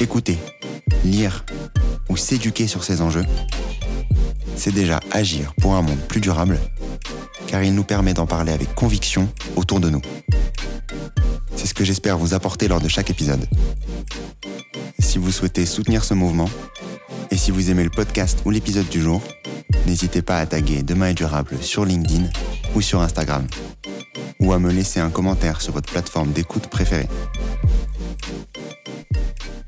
Écouter, lire ou s'éduquer sur ces enjeux, c'est déjà agir pour un monde plus durable, car il nous permet d'en parler avec conviction autour de nous. C'est ce que j'espère vous apporter lors de chaque épisode. Si vous souhaitez soutenir ce mouvement, et si vous aimez le podcast ou l'épisode du jour, n'hésitez pas à taguer Demain est durable sur LinkedIn ou sur Instagram, ou à me laisser un commentaire sur votre plateforme d'écoute préférée.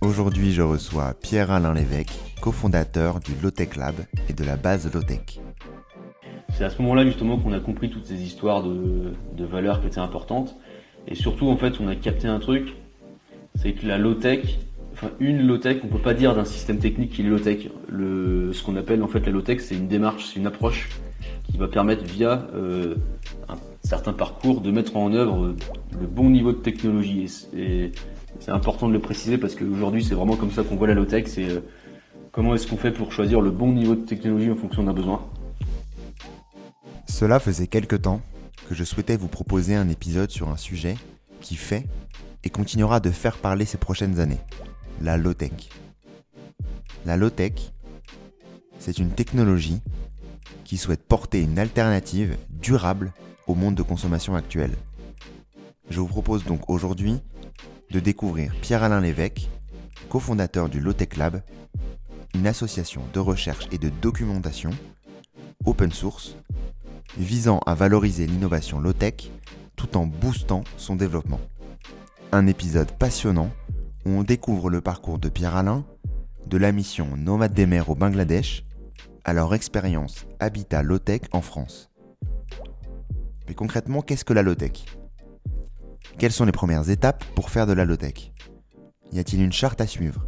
Aujourd'hui, je reçois Pierre-Alain Lévesque, cofondateur du Lotech Lab et de la base Lotech. C'est à ce moment-là justement qu'on a compris toutes ces histoires de, de valeurs qui étaient importantes. Et surtout, en fait, on a capté un truc, c'est que la low-tech, enfin une low-tech, on peut pas dire d'un système technique qui est low-tech. Ce qu'on appelle en fait la low-tech, c'est une démarche, c'est une approche qui va permettre via euh, un certain parcours de mettre en œuvre le bon niveau de technologie. Et, c'est important de le préciser parce qu'aujourd'hui, c'est vraiment comme ça qu'on voit la low-tech. C'est euh, comment est-ce qu'on fait pour choisir le bon niveau de technologie en fonction d'un besoin. Cela faisait quelque temps que je souhaitais vous proposer un épisode sur un sujet qui fait et continuera de faire parler ces prochaines années, la low-tech. La low-tech, c'est une technologie qui souhaite porter une alternative durable au monde de consommation actuel. Je vous propose donc aujourd'hui de découvrir Pierre-Alain Lévesque, cofondateur du Low-Tech Lab, une association de recherche et de documentation open source visant à valoriser l'innovation low-tech tout en boostant son développement. Un épisode passionnant où on découvre le parcours de Pierre-Alain, de la mission Nomade des mers au Bangladesh, à leur expérience Habitat Low-Tech en France. Mais concrètement, qu'est-ce que la low-tech? Quelles sont les premières étapes pour faire de la low-tech? Y a-t-il une charte à suivre?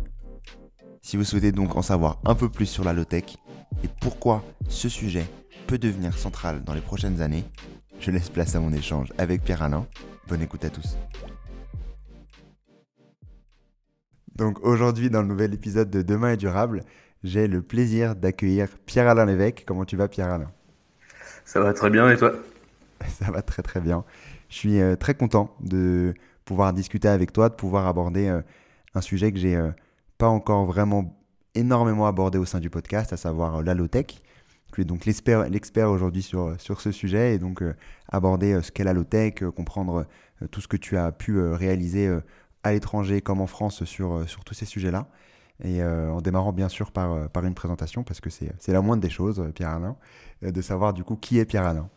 Si vous souhaitez donc en savoir un peu plus sur la low-tech et pourquoi ce sujet peut devenir central dans les prochaines années, je laisse place à mon échange avec Pierre-Alain. Bonne écoute à tous. Donc aujourd'hui, dans le nouvel épisode de Demain est durable, j'ai le plaisir d'accueillir Pierre-Alain Lévesque. Comment tu vas, Pierre-Alain Ça va très bien et toi? Ça va très très bien. Je suis euh, très content de pouvoir discuter avec toi, de pouvoir aborder euh, un sujet que j'ai euh, pas encore vraiment énormément abordé au sein du podcast, à savoir la Tu es donc l'expert aujourd'hui sur, sur ce sujet et donc aborder ce qu'est la low-tech, comprendre tout ce que tu as pu réaliser à l'étranger comme en France sur, sur tous ces sujets-là. Et en démarrant bien sûr par, par une présentation, parce que c'est la moindre des choses, Pierre-Alain, de savoir du coup qui est Pierre-Alain.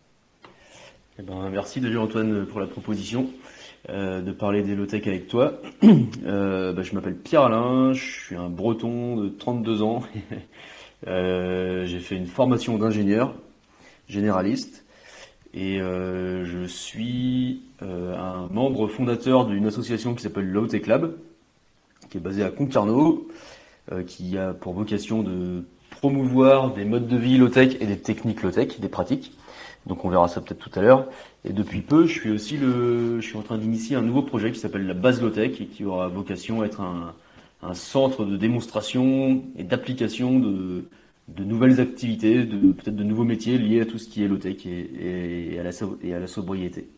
Eh ben, merci déjà Antoine pour la proposition euh, de parler des low-tech avec toi. Euh, bah, je m'appelle Pierre Alain, je suis un breton de 32 ans. euh, j'ai fait une formation d'ingénieur généraliste et euh, je suis euh, un membre fondateur d'une association qui s'appelle Low Tech Lab, qui est basée à Concarneau, euh, qui a pour vocation de promouvoir des modes de vie low-tech et des techniques low-tech, des pratiques. Donc on verra ça peut-être tout à l'heure. Et depuis peu, je suis aussi le, je suis en train d'initier un nouveau projet qui s'appelle la base Lotech et qui aura vocation à être un, un centre de démonstration et d'application de, de nouvelles activités, peut-être de nouveaux métiers liés à tout ce qui est low-tech et, à la, sobriété.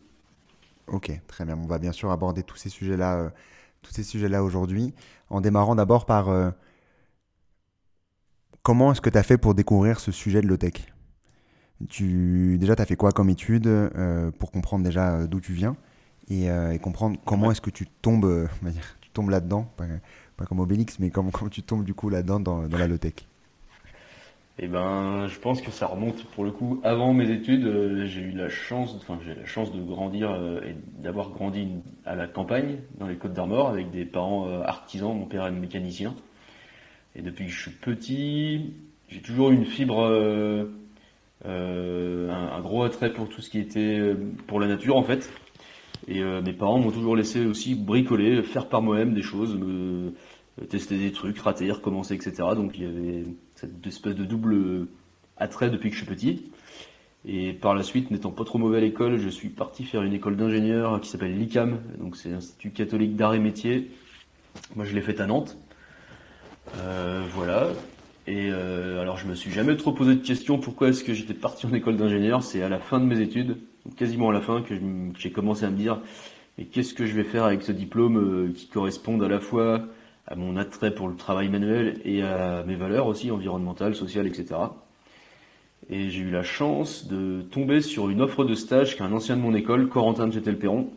Ok, très bien. On va bien sûr aborder tous ces sujets-là, euh, tous ces sujets-là aujourd'hui, en démarrant d'abord par euh, comment est-ce que tu as fait pour découvrir ce sujet de low-tech tu, déjà, tu as fait quoi comme étude euh, pour comprendre déjà d'où tu viens et, comprendre comment est-ce que tu tombes, tu tombes là-dedans, pas, comme Obélix, mais comment, tu tombes du coup là-dedans dans, la low-tech Eh ben, je pense que ça remonte pour le coup avant mes études. Euh, j'ai eu la chance, enfin j'ai la chance de grandir euh, et d'avoir grandi à la campagne, dans les Côtes d'Armor, avec des parents euh, artisans. Mon père est mécanicien. Et depuis que je suis petit, j'ai toujours eu une fibre, un, gros attrait pour tout ce qui était pour la nature en fait. Et mes parents m'ont toujours laissé aussi bricoler, faire par moi-même des choses, me, tester des trucs, rater, recommencer, etc. Donc il y avait cette espèce de double attrait depuis que je suis petit. Et par la suite, n'étant pas trop mauvais à l'école, je suis parti faire une école d'ingénieur qui s'appelle l'ICAM, donc c'est l'Institut catholique d'art et métier. Moi, je l'ai faite à Nantes. Euh, voilà. Et euh, alors, je me suis jamais trop posé de questions pourquoi est-ce que j'étais parti en école d'ingénieur. C'est à la fin de mes études quasiment à la fin que j'ai commencé à me dire mais qu'est-ce que je vais faire avec ce diplôme euh, qui corresponde à la fois à mon attrait pour le travail manuel et à mes valeurs aussi environnementales, sociales, etc. Et j'ai eu la chance de tomber sur une offre de stage qu'un ancien de mon école, Corentin de Chetel-Perron,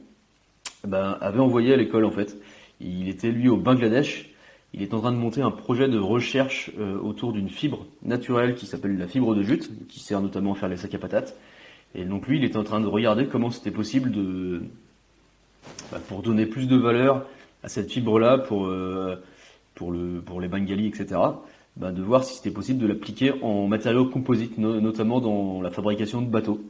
ben, avait envoyé à l'école en fait. Il était lui au Bangladesh. Il est en train de monter un projet de recherche euh, autour d'une fibre naturelle qui s'appelle la fibre de jute, qui sert notamment à faire les sacs à patates. Et donc lui, il était en train de regarder comment c'était possible de, bah, pour donner plus de valeur à cette fibre-là, pour, euh, pour, le, pour les Bengalis, etc., bah, de voir si c'était possible de l'appliquer en matériaux composites, notamment dans la fabrication de bateaux.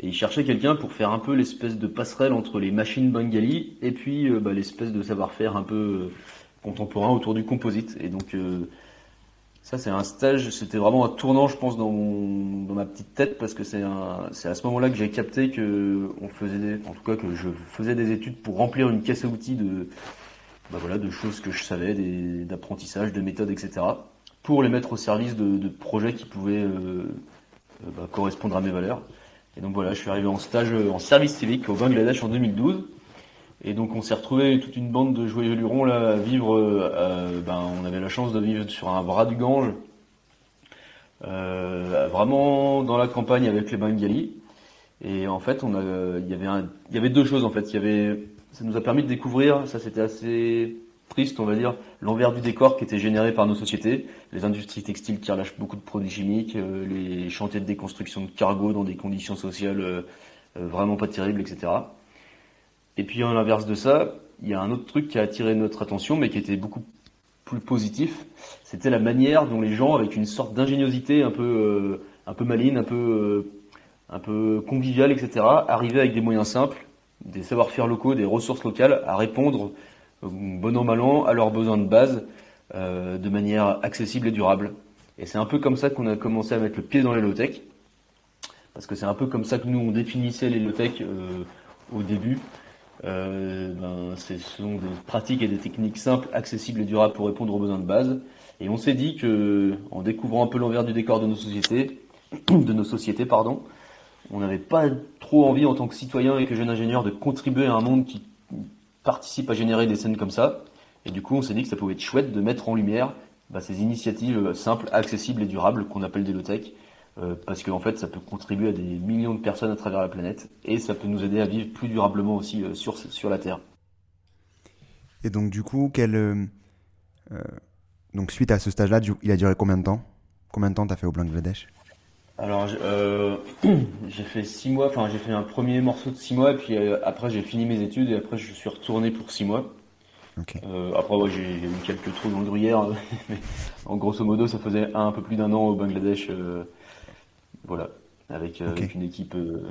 Et il cherchait quelqu'un pour faire un peu l'espèce de passerelle entre les machines Bengali et puis euh, bah, l'espèce de savoir-faire un peu euh, contemporain autour du composite. Et donc ça, c'est un stage, c'était vraiment un tournant, je pense, dans, dans ma petite tête, parce que c'est à ce moment-là que j'ai capté que on faisait, en tout cas, que je faisais des études pour remplir une caisse à outils de, bah voilà, de choses que je savais, d'apprentissage, de méthodes, etc., pour les mettre au service de, projets qui pouvaient euh, euh, bah, correspondre à mes valeurs. Et donc voilà, je suis arrivé en stage en service civique au Bangladesh en 2012. Et donc on s'est retrouvé toute une bande de joyeux lurons là à vivre. Euh, ben, on avait la chance de vivre sur un bras du Gange, euh, vraiment dans la campagne avec les Bengalis. Et en fait, on a, il y avait il y avait deux choses en fait. Il y avait, ça nous a permis de découvrir, ça c'était assez triste, on va dire, l'envers du décor qui était généré par nos sociétés, les industries textiles qui relâchent beaucoup de produits chimiques, euh, les chantiers de déconstruction de cargo dans des conditions sociales vraiment pas terribles, etc. Et puis à l'inverse de ça, il y a un autre truc qui a attiré notre attention, mais qui était beaucoup plus positif. C'était la manière dont les gens, avec une sorte d'ingéniosité un peu, euh, un peu maligne, un peu, euh, un peu conviviale, etc., arrivaient avec des moyens simples, des savoir-faire locaux, des ressources locales, à répondre, euh, bon an mal à leurs besoins de base, de manière accessible et durable. Et c'est un peu comme ça qu'on a commencé à mettre le pied dans les low-tech, parce que c'est un peu comme ça que nous on définissait les low-tech au début. Euh, ben, ce sont des pratiques et des techniques simples, accessibles et durables pour répondre aux besoins de base. Et on s'est dit que, en découvrant un peu l'envers du décor de nos sociétés, de nos sociétés, pardon, on n'avait pas trop envie en tant que citoyen et que jeune ingénieur de contribuer à un monde qui participe à générer des scènes comme ça. Et du coup, on s'est dit que ça pouvait être chouette de mettre en lumière bah, ces initiatives simples, accessibles et durables qu'on appelle des low-tech euh, parce qu'en fait ça peut contribuer à des millions de personnes à travers la planète et ça peut nous aider à vivre plus durablement aussi euh, sur, la Terre. Et donc du coup, quel, euh, donc suite à ce stage-là, il a duré combien de temps? Combien de temps t'as fait au Bangladesh? Alors j'ai fait six mois, enfin j'ai fait un premier morceau de six mois et puis après j'ai fini mes études et après je suis retourné pour six mois. après j'ai eu quelques trous dans le gruyère, mais en grosso modo ça faisait un, peu plus d'un an au Bangladesh voilà, avec, euh, une équipe euh,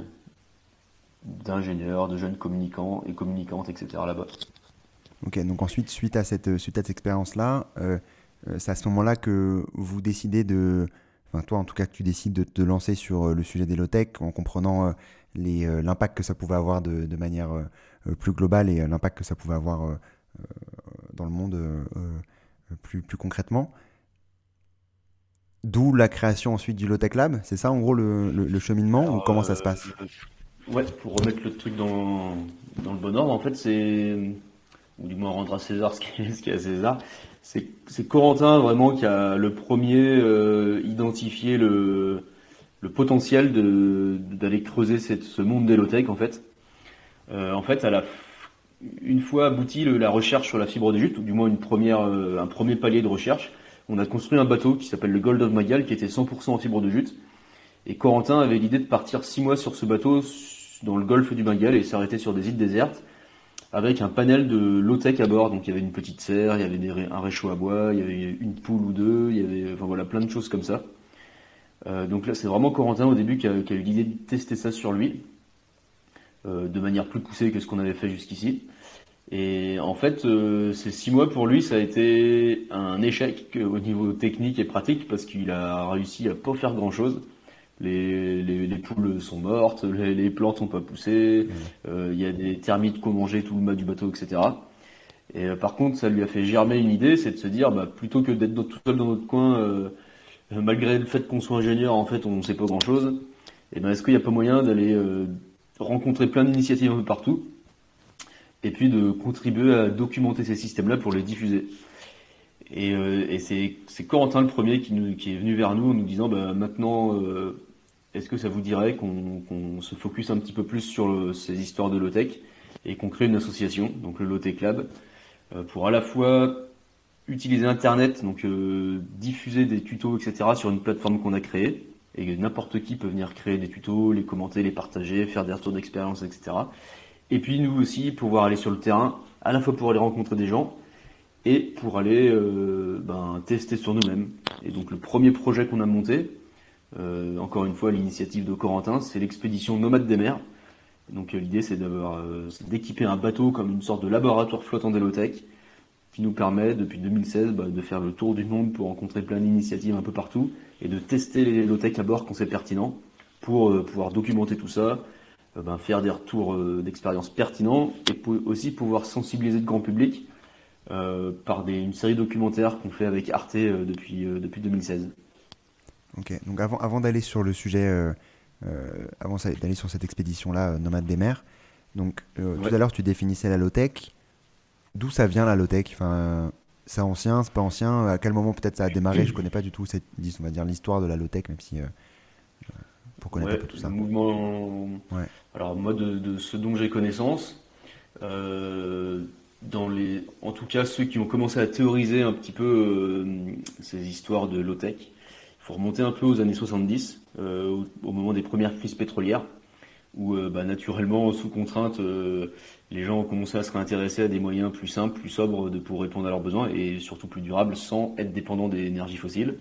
d'ingénieurs, de jeunes communicants et communicantes, etc. là-bas. Ok, donc ensuite, suite à cette, suite à cette expérience-là, euh, c'est à ce moment-là que vous décidez de. Enfin, toi, en tout cas, que tu décides de te lancer sur le sujet des low-tech en comprenant l'impact que ça pouvait avoir de, de manière plus globale et l'impact que ça pouvait avoir dans le monde plus, plus concrètement. D'où la création ensuite du Lotech Lab, c'est ça en gros le, cheminement ou comment ça se passe? euh, Ouais, pour remettre le truc dans, dans, le bon ordre, en fait c'est, ou du moins rendre à César ce qui est à César, c'est Corentin vraiment qui a le premier euh, identifié le, potentiel d'aller creuser ce monde des low-tech en fait. Euh, en fait, à la, une fois abouti la recherche sur la fibre de jute, ou du moins une première, un premier palier de recherche, on a construit un bateau qui s'appelle le Gold of Magal, qui était 100% en fibre de jute. Et Corentin avait l'idée de partir six mois sur ce bateau dans le golfe du Bengale et s'arrêter sur des îles désertes avec un panel de low-tech à bord. Donc il y avait une petite serre, il y avait un réchaud à bois, il y avait une poule ou deux, il y avait enfin voilà plein de choses comme ça. Euh, donc là c'est vraiment Corentin au début qui a, eu l'idée de tester ça sur lui euh, de manière plus poussée que ce qu'on avait fait jusqu'ici. Et en fait, euh, ces six mois pour lui, ça a été un échec au niveau technique et pratique parce qu'il a réussi à pas faire grand chose les, les, les, poules sont mortes, les, les plantes n'ont pas poussé, mmh. euh, il y a des termites qui ont mangé tout le mât du bateau, etc. Et euh, par contre, ça lui a fait germer une idée, c'est de se dire, bah, plutôt que d'être tout seul dans notre coin, euh, malgré le fait qu'on soit ingénieur, en fait, on ne sait pas grand-chose, et eh ben, est-ce qu'il n'y a pas moyen d'aller rencontrer plein d'initiatives un peu partout, et puis de contribuer à documenter ces systèmes-là pour les diffuser? Et, et c'est Corentin le premier qui, nous, qui, est venu vers nous en nous disant bah, maintenant est-ce que ça vous dirait qu'on se focus un petit peu plus sur ces histoires de low-tech et qu'on crée une association, donc le Low-Tech Lab, euh, pour à la fois utiliser Internet, donc euh, diffuser des tutos, etc. sur une plateforme qu'on a créée, et n'importe qui peut venir créer des tutos, les commenter, les partager, faire des retours d'expérience, etc. Et puis nous aussi pouvoir aller sur le terrain, à la fois pour aller rencontrer des gens et pour aller euh, ben, tester sur nous-mêmes. Et donc le premier projet qu'on a monté, euh, encore une fois, l'initiative de Corentin, c'est l'expédition Nomade des mers. Donc euh, l'idée, c'est euh, d'équiper un bateau comme une sorte de laboratoire flottant d'Elotech qui nous permet, depuis 2016, bah, de faire le tour du monde pour rencontrer plein d'initiatives un peu partout et de tester les low à bord quand c'est pertinent pour pouvoir documenter tout ça, ben, faire des retours d'expérience pertinents et aussi pouvoir sensibiliser le grand public par une série documentaires qu'on fait avec Arte depuis, depuis 2016. Ok, donc avant, avant d'aller sur le sujet, euh, euh, avant d'aller sur cette expédition-là, euh, Nomade des mers, donc tout à l'heure tu définissais la low-tech. D'où ça vient la low-tech? Enfin, C'est ancien, c'est pas ancien? À quel moment peut-être ça a démarré? Je connais pas du tout cette, on va dire l'histoire de la low-tech, même si pour connaître un peu tout ça. Mouvement... Alors moi, de, de ce dont j'ai connaissance, dans les, en tout cas ceux qui ont commencé à théoriser un petit peu ces histoires de low-tech, faut remonter un peu aux années 70, euh, au, moment des premières crises pétrolières, où euh, bah, naturellement, sous contrainte, euh, les gens ont commencé à se réintéresser à des moyens plus simples, plus sobres pour répondre à leurs besoins et surtout plus durables sans être dépendants des énergies fossiles.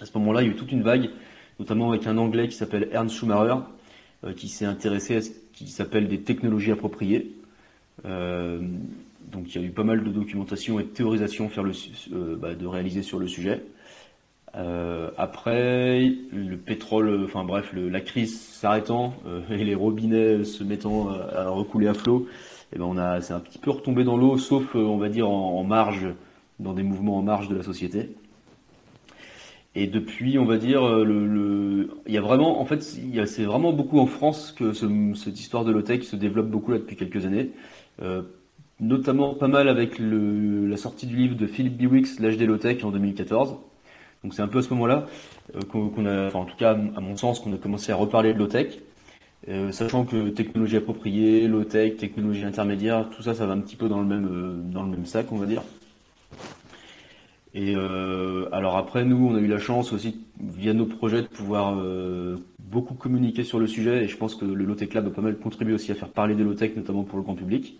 À ce moment-là, il y a eu toute une vague, notamment avec un Anglais qui s'appelle Ernst Schumacher, qui s'est intéressé à ce qui s'appelle des technologies appropriées. donc il y a eu pas mal de documentation et de théorisation bah, de réaliser sur le sujet. Euh, après, le pétrole, enfin bref, la crise s'arrêtant euh, et les robinets se mettant à, recouler à flot, eh ben on a, c'est un petit peu retombé dans l'eau, sauf euh, on va dire en, marge, dans des mouvements en marge de la société. Et depuis, on va dire, le, il y a vraiment, en fait, c'est vraiment beaucoup en France que cette histoire de low-tech se développe beaucoup là depuis quelques années. notamment pas mal avec le, la sortie du livre de Philip Biwix, L'âge des low-tech en 2014 donc c'est un peu à ce moment-là euh, qu'on a, enfin en tout cas à mon sens, qu'on a commencé à reparler de low-tech, euh, sachant que technologie appropriée, low-tech, technologie intermédiaire, tout ça, ça va un petit peu dans le même, euh, dans le même sac, on va dire. Et alors après, nous, on a eu la chance aussi, via nos projets, de pouvoir beaucoup communiquer sur le sujet, et je pense que le Low-Tech Lab a pas mal contribué aussi à faire parler des low-tech, notamment pour le grand public.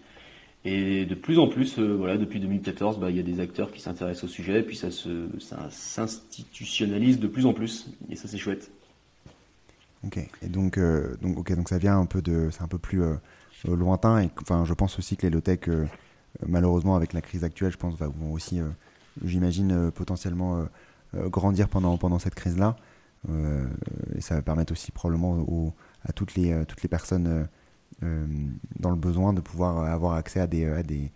Et de plus en plus, euh, voilà, depuis 2014, bah, il y a des acteurs qui s'intéressent au sujet, et puis ça, se, s'institutionnalise de plus en plus, et ça c'est chouette. Ok, et donc, euh, donc, ok, donc ça vient un peu de, c'est un peu plus euh, lointain, et enfin, je pense aussi que les low-tech, malheureusement avec la crise actuelle, je pense, vont aussi, j'imagine, potentiellement grandir pendant, pendant cette crise-là, et ça va permettre aussi probablement à toutes les, toutes les personnes dans le besoin de pouvoir avoir accès à des, à des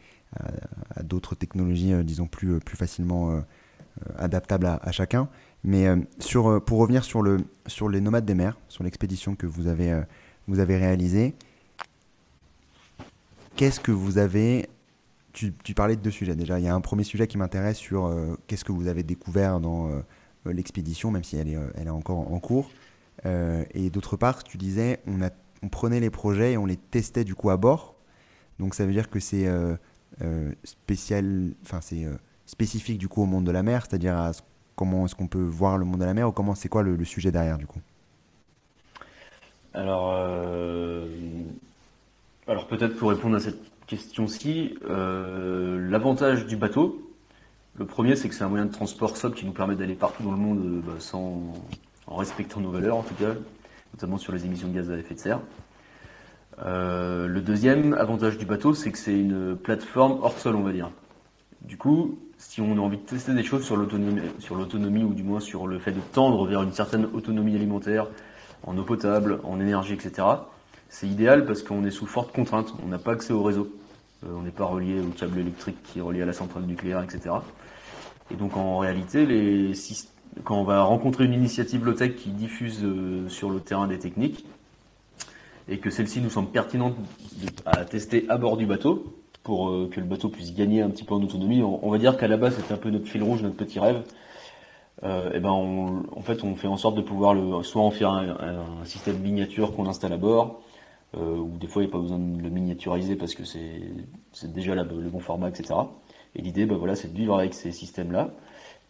à, d'autres technologies, euh, disons plus plus facilement euh, adaptables à, chacun. Mais sur, pour revenir sur, le, sur les nomades des mers, sur l'expédition que vous avez, vous avez réalisée, qu'est-ce que vous avez tu, tu, parlais de deux sujets déjà. Il y a un premier sujet qui m'intéresse sur qu'est-ce que vous avez découvert dans l'expédition, même si elle est, elle est encore en cours. et d'autre part, tu disais, on a on prenait les projets et on les testait du coup à bord. Donc ça veut dire que c'est spécial, enfin c'est spécifique du coup au monde de la mer, c'est-à-dire à comment est-ce qu'on peut voir le monde de la mer ou comment c'est quoi le, sujet derrière du coup? Alors, euh, alors peut-être pour répondre à cette question-ci, euh, l'avantage du bateau, le premier c'est que c'est un moyen de transport sobre qui nous permet d'aller partout dans le monde euh, bah, sans, en respectant nos valeurs en tout cas, notamment sur les émissions de gaz à effet de serre. le deuxième avantage du bateau, c'est que c'est une plateforme hors sol, on va dire. Du coup, si on a envie de tester des choses sur l'autonomie, ou du moins sur le fait de tendre vers une certaine autonomie alimentaire, en eau potable, en énergie, etc., c'est idéal parce qu'on est sous forte contrainte. On n'a pas accès au réseau. Euh, on n'est pas relié au câble électrique qui est relié à la centrale nucléaire, etc. Et donc en réalité, les, quand on va rencontrer une initiative low-tech qui diffuse euh, sur le terrain des techniques, et que celle-ci nous semble pertinente à tester à bord du bateau, pour euh, que le bateau puisse gagner un petit peu en autonomie. On, va dire qu'à la base, c'était un peu notre fil rouge, notre petit rêve. Euh, et ben en fait, on fait en sorte de pouvoir le, soit en faire un, système miniature qu'on installe à bord, euh, ou des fois il n'y a pas besoin de le miniaturiser parce que c'est déjà le bon format, etc. Et l'idée, ben voilà, c'est de vivre avec ces systèmes-là.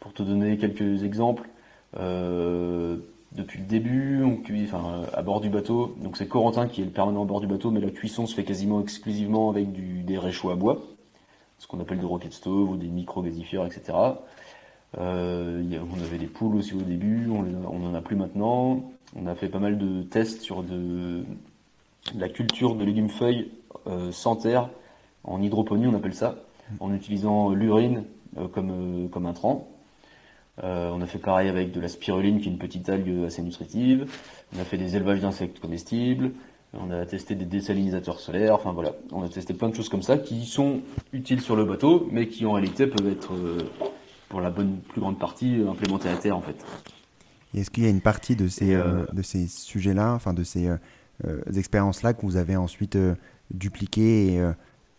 Pour te donner quelques exemples, euh, depuis le début, on cuit enfin, à bord du bateau. Donc c'est Corentin qui est le permanent à bord du bateau, mais la cuisson se fait quasiment exclusivement avec du, des réchauds à bois, ce qu'on appelle des rocket stove ou des micro-gazifères, etc. Euh, on avait des poules aussi au début, on, n'en a plus maintenant. On a fait pas mal de tests sur de, la culture de légumes feuilles euh, sans terre, en hydroponie on appelle ça, en utilisant l'urine euh, comme, comme intrant. Euh, on a fait pareil avec de la spiruline, qui est une petite algue assez nutritive. On a fait des élevages d'insectes comestibles. On a testé des désalinisateurs solaires. Enfin voilà, on a testé plein de choses comme ça qui sont utiles sur le bateau, mais qui en réalité peuvent être, euh, pour la bonne plus grande partie, implémentées à terre en fait. Est-ce qu'il y a une partie de ces, euh, de ces sujets-là, enfin de ces expériences-là que vous avez ensuite dupliquées et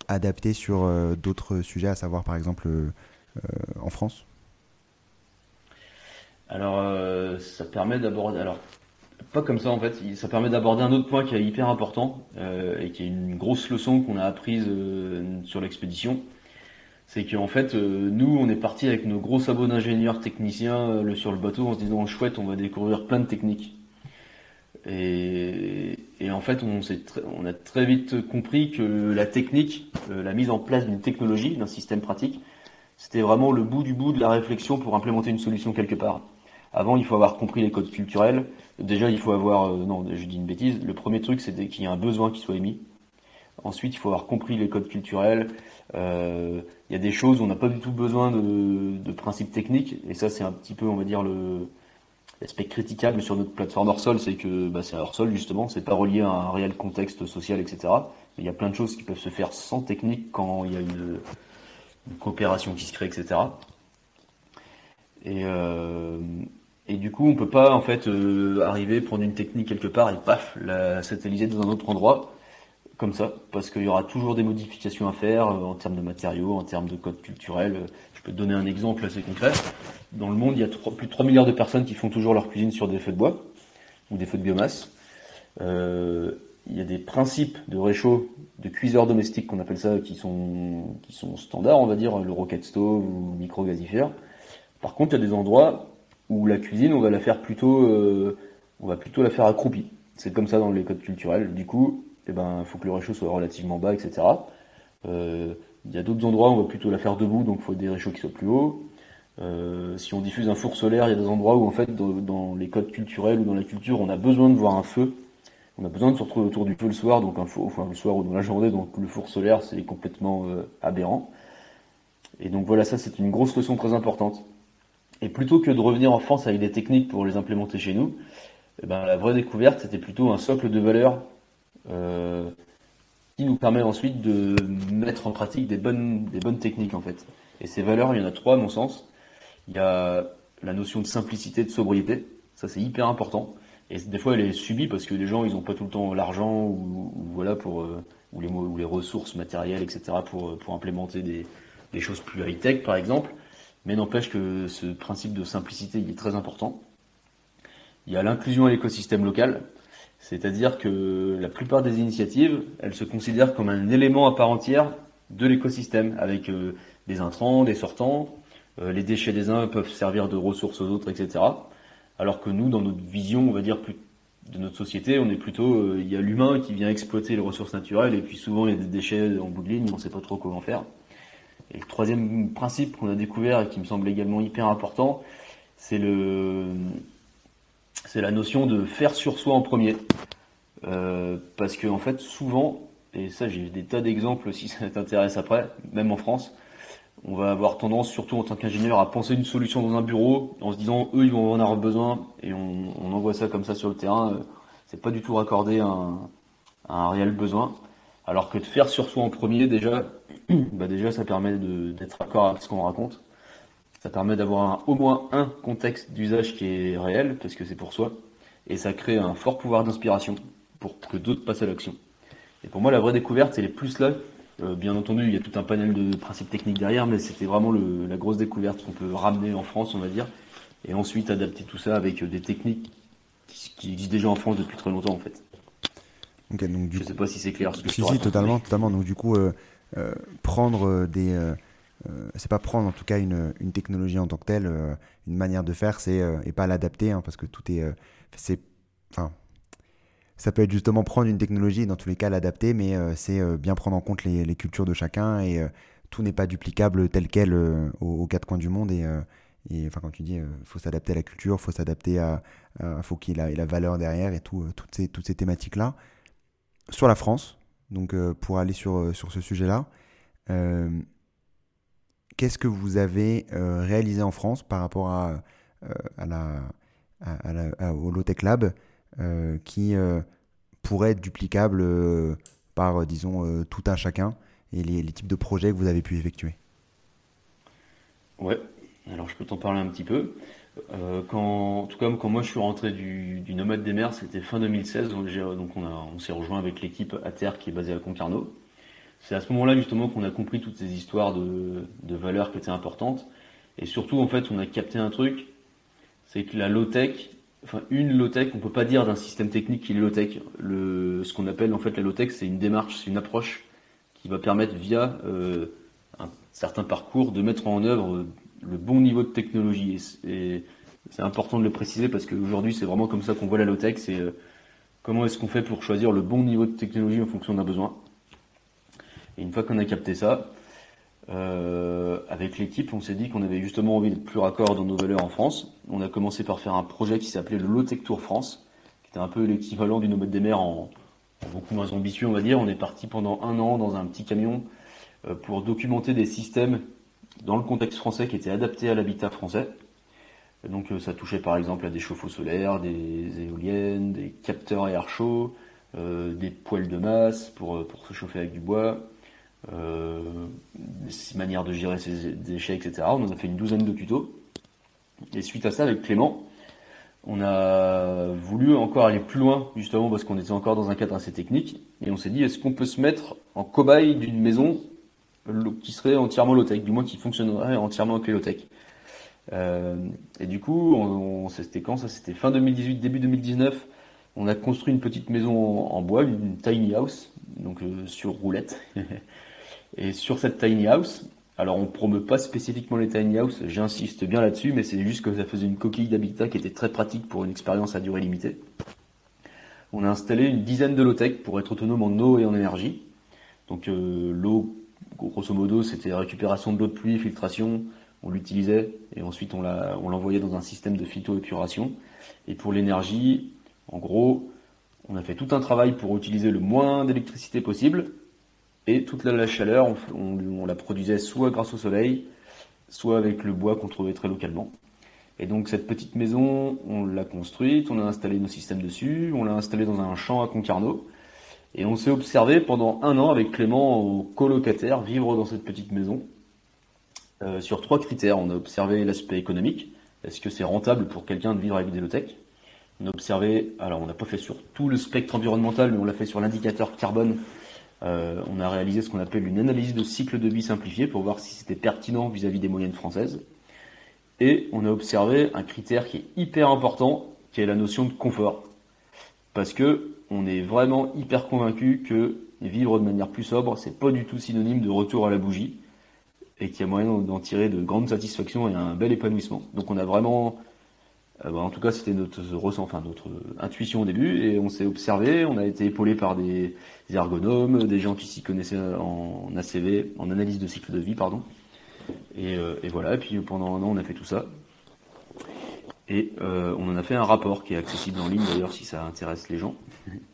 adaptées sur d'autres sujets, à savoir par exemple en France? Alors, euh, ça permet d'aborder. Alors, pas comme ça en fait. Ça permet d'aborder un autre point qui est hyper important euh, et qui est une grosse leçon qu'on a apprise euh, sur l'expédition. C'est qu'en fait, nous, on est parti avec nos gros sabots d'ingénieurs techniciens sur le bateau en se disant chouette, on va découvrir plein de techniques. Et, en fait, on, on, a très vite compris que la technique, la mise en place d'une technologie, d'un système pratique, c'était vraiment le bout du bout de la réflexion pour implémenter une solution quelque part. Avant, il faut avoir compris les codes culturels. Déjà, il faut avoir, euh, non, je dis une bêtise. Le premier truc, c'est qu'il y a un besoin qui soit émis. Ensuite, il faut avoir compris les codes culturels. Euh, il y a des choses où on n'a pas du tout besoin de, principes techniques. Et ça, c'est un petit peu, on va dire, le, l'aspect critiquable sur notre plateforme hors sol, c'est que bah, c'est hors sol justement, c'est pas relié à un réel contexte social, etc. Mais il y a plein de choses qui peuvent se faire sans technique quand il y a une, coopération qui se crée, etc. Et, euh, et du coup, on peut pas en fait euh, arriver prendre une technique quelque part et paf, la satelliser dans un autre endroit comme ça, parce qu'il y aura toujours des modifications à faire euh, en termes de matériaux, en termes de code culturel. Je peux te donner un exemple assez concret. Dans le monde, il y a plus de 3 milliards de personnes qui font toujours leur cuisine sur des feux de bois ou des feux de biomasse. Euh, il y a des principes de réchaud, de cuiseurs domestiques qu'on appelle ça, qui sont, qui sont standards, on va dire, le rocket stove ou le micro-gazifère. Par contre, il y a des endroits où la cuisine, on va la faire plutôt, euh, on va plutôt la faire accroupie. C'est comme ça dans les codes culturels. Du coup, eh ben, faut que le réchaud soit relativement bas, etc. Euh, il y a d'autres endroits où on va plutôt la faire debout, donc il faut des réchauds qui soient plus hauts. Euh, si on diffuse un four solaire, il y a des endroits où en fait, dans, les codes culturels ou dans la culture, on a besoin de voir un feu. On a besoin de se retrouver autour du feu le soir, donc un four, enfin le soir ou dans la journée, donc le four solaire, c'est complètement aberrant. Et donc voilà, ça c'est une grosse leçon très importante. Et plutôt que de revenir en France avec des techniques pour les implémenter chez nous, eh ben, la vraie découverte, c'était plutôt un socle de valeurs euh, qui nous permet ensuite de mettre en pratique des bonnes, des bonnes techniques en fait. Et ces valeurs, il y en a trois à mon sens. Il y a la notion de simplicité, de sobriété. Ça, c'est hyper important. Et des fois, elle est subie parce que les gens, ils n'ont pas tout le temps l'argent ou, voilà pour euh, ou les ou les ressources matérielles, etc. pour pour implémenter des, des choses plus high tech, par exemple. Mais n'empêche que ce principe de simplicité, il est très important. Il y a l'inclusion à l'écosystème local. C'est-à-dire que la plupart des initiatives, elles se considèrent comme un élément à part entière de l'écosystème, avec euh, des intrants, des sortants, euh, les déchets des uns peuvent servir de ressources aux autres, etc. Alors que nous, dans notre vision, on va dire, de notre société, on est plutôt, euh, il y a l'humain qui vient exploiter les ressources naturelles, et puis souvent il y a des déchets en bout de ligne, on ne sait pas trop comment faire. Et le troisième principe qu'on a découvert et qui me semble également hyper important, c'est le, c'est la notion de faire sur soi en premier. Euh, parce que en fait, souvent, et ça j'ai des tas d'exemples si ça t'intéresse après, même en France, on va avoir tendance, surtout en tant qu'ingénieur, à penser une solution dans un bureau en se disant eux ils vont en avoir besoin et on, envoie ça comme ça sur le terrain. Euh, c'est pas du tout raccordé à un, un, réel besoin. Alors que de faire sur soi en premier déjà, bah déjà ça permet d'être d'accord avec ce qu'on raconte. Ça permet d'avoir au moins un contexte d'usage qui est réel parce que c'est pour soi et ça crée un fort pouvoir d'inspiration pour que d'autres passent à l'action. Et pour moi la vraie découverte elle est plus là euh, bien entendu, il y a tout un panel de principes techniques derrière, mais c'était vraiment la grosse découverte qu'on peut ramener en France, on va dire, et ensuite adapter tout ça avec euh, des techniques qui, existent déjà en France depuis très longtemps, en fait. Donc, je ne sais pas si c'est clair. Ce que si, si, totalement, totalement. Donc, du coup, euh, prendre des. c'est pas prendre en tout cas une, technologie en tant que telle, une manière de faire, c'est et pas l'adapter, hein, parce que tout est. c'est. Enfin, ça peut être justement prendre une technologie et dans tous les cas l'adapter, mais euh, c'est euh, bien prendre en compte les, cultures de chacun et euh, tout n'est pas duplicable tel quel aux, quatre coins du monde. Et, enfin, quand tu dis, il faut s'adapter à la culture, faut s'adapter à, faut qu'il ait la, valeur derrière et tout, toutes ces, toutes ces thématiques-là. Sur la France, donc pour aller sur, sur ce sujet-là, qu'est-ce que vous avez réalisé en France par rapport à, la, au Low Tech Lab euh, qui euh, pourrait être duplicable euh, par, disons, tout un chacun et les, types de projets que vous avez pu effectuer? Ouais, alors je peux t'en parler un petit peu. Quand, tout comme quand moi je suis rentré du, du Nomade des mers, c'était fin 2016, donc, donc on, on s'est rejoint avec l'équipe ATER qui est basée à Concarneau. C'est à ce moment-là justement qu'on a compris toutes ces histoires de, de, valeurs qui étaient importantes. Et surtout, en fait, on a capté un truc, c'est que la low-tech, enfin une low-tech, on peut pas dire d'un système technique qui est low-tech. Ce qu'on appelle en fait la low-tech, c'est une démarche, c'est une approche qui va permettre via euh, un certain parcours de mettre en œuvre le bon niveau de technologie. Et, c'est important de le préciser parce qu'aujourd'hui c'est vraiment comme ça qu'on voit la low-tech, c'est euh, comment est-ce qu'on fait pour choisir le bon niveau de technologie en fonction d'un besoin. Et une fois qu'on a capté ça, euh, avec l'équipe, on s'est dit qu'on avait justement envie d'être plus raccord dans nos valeurs en France. On a commencé par faire un projet qui s'appelait le Low Tech Tour France, qui était un peu l'équivalent du Nomade des mers en, beaucoup moins ambitieux, on va dire. On est parti pendant un an dans un petit camion euh, pour documenter des systèmes dans le contexte français qui étaient adaptés à l'habitat français. donc euh, ça touchait par exemple à des chauffe-eau solaires, des éoliennes, des capteurs à air chaud, des poêles de masse pour, pour se chauffer avec du bois, euh, manière de gérer ses déchets, etc. On en a fait une douzaine de tutos. Et suite à ça, avec Clément, on a voulu encore aller plus loin, justement parce qu'on était encore dans un cadre assez technique. Et on s'est dit, est-ce qu'on peut se mettre en cobaye d'une maison qui serait entièrement low-tech, du moins qui fonctionnerait entièrement avec les low-tech euh, Et du coup, on, c'était quand ça? C'était fin 2018, début 2019. On a construit une petite maison en, bois, une tiny house, donc euh, sur roulette. Et sur cette tiny house, alors on promeut pas spécifiquement les tiny house, j'insiste bien là-dessus, mais c'est juste que ça faisait une coquille d'habitat qui était très pratique pour une expérience à durée limitée. On a installé une dizaine de low-tech pour être autonome en eau et en énergie. Donc euh, l'eau, grosso modo, c'était récupération de l'eau de pluie, filtration, on l'utilisait et ensuite on l'envoyait dans un système de phytoépuration. Et pour l'énergie, en gros, on a fait tout un travail pour utiliser le moins d'électricité possible et toute la, chaleur, on, la produisait soit grâce au soleil, soit avec le bois qu'on trouvait très localement. Et donc cette petite maison, on l'a construite, on a installé nos systèmes dessus, on l'a installée dans un champ à Concarneau. Et on s'est observé pendant un an avec Clément au colocataire vivre dans cette petite maison euh, sur trois critères. On a observé l'aspect économique. Est-ce que c'est rentable pour quelqu'un de vivre avec des low-tech On a observé, alors on n'a pas fait sur tout le spectre environnemental, mais on l'a fait sur l'indicateur carbone euh, on a réalisé ce qu'on appelle une analyse de cycle de vie simplifié pour voir si c'était pertinent vis-à-vis des moyennes françaises. Et on a observé un critère qui est hyper important, qui est la notion de confort. Parce que on est vraiment hyper convaincu que vivre de manière plus sobre, c'est pas du tout synonyme de retour à la bougie et qu'il y a moyen d'en tirer de grandes satisfactions et un bel épanouissement. Donc on a vraiment, euh, bah, en tout cas c'était notre ressent, enfin notre intuition au début et on s'est observé, on a été épaulé par des, ergonomes, des gens qui s'y connaissaient en ACV, en analyse de cycle de vie, pardon. Euh, et voilà, et puis pendant un an on a fait tout ça. Et euh, on en a fait un rapport qui est accessible en ligne d'ailleurs si ça intéresse les gens.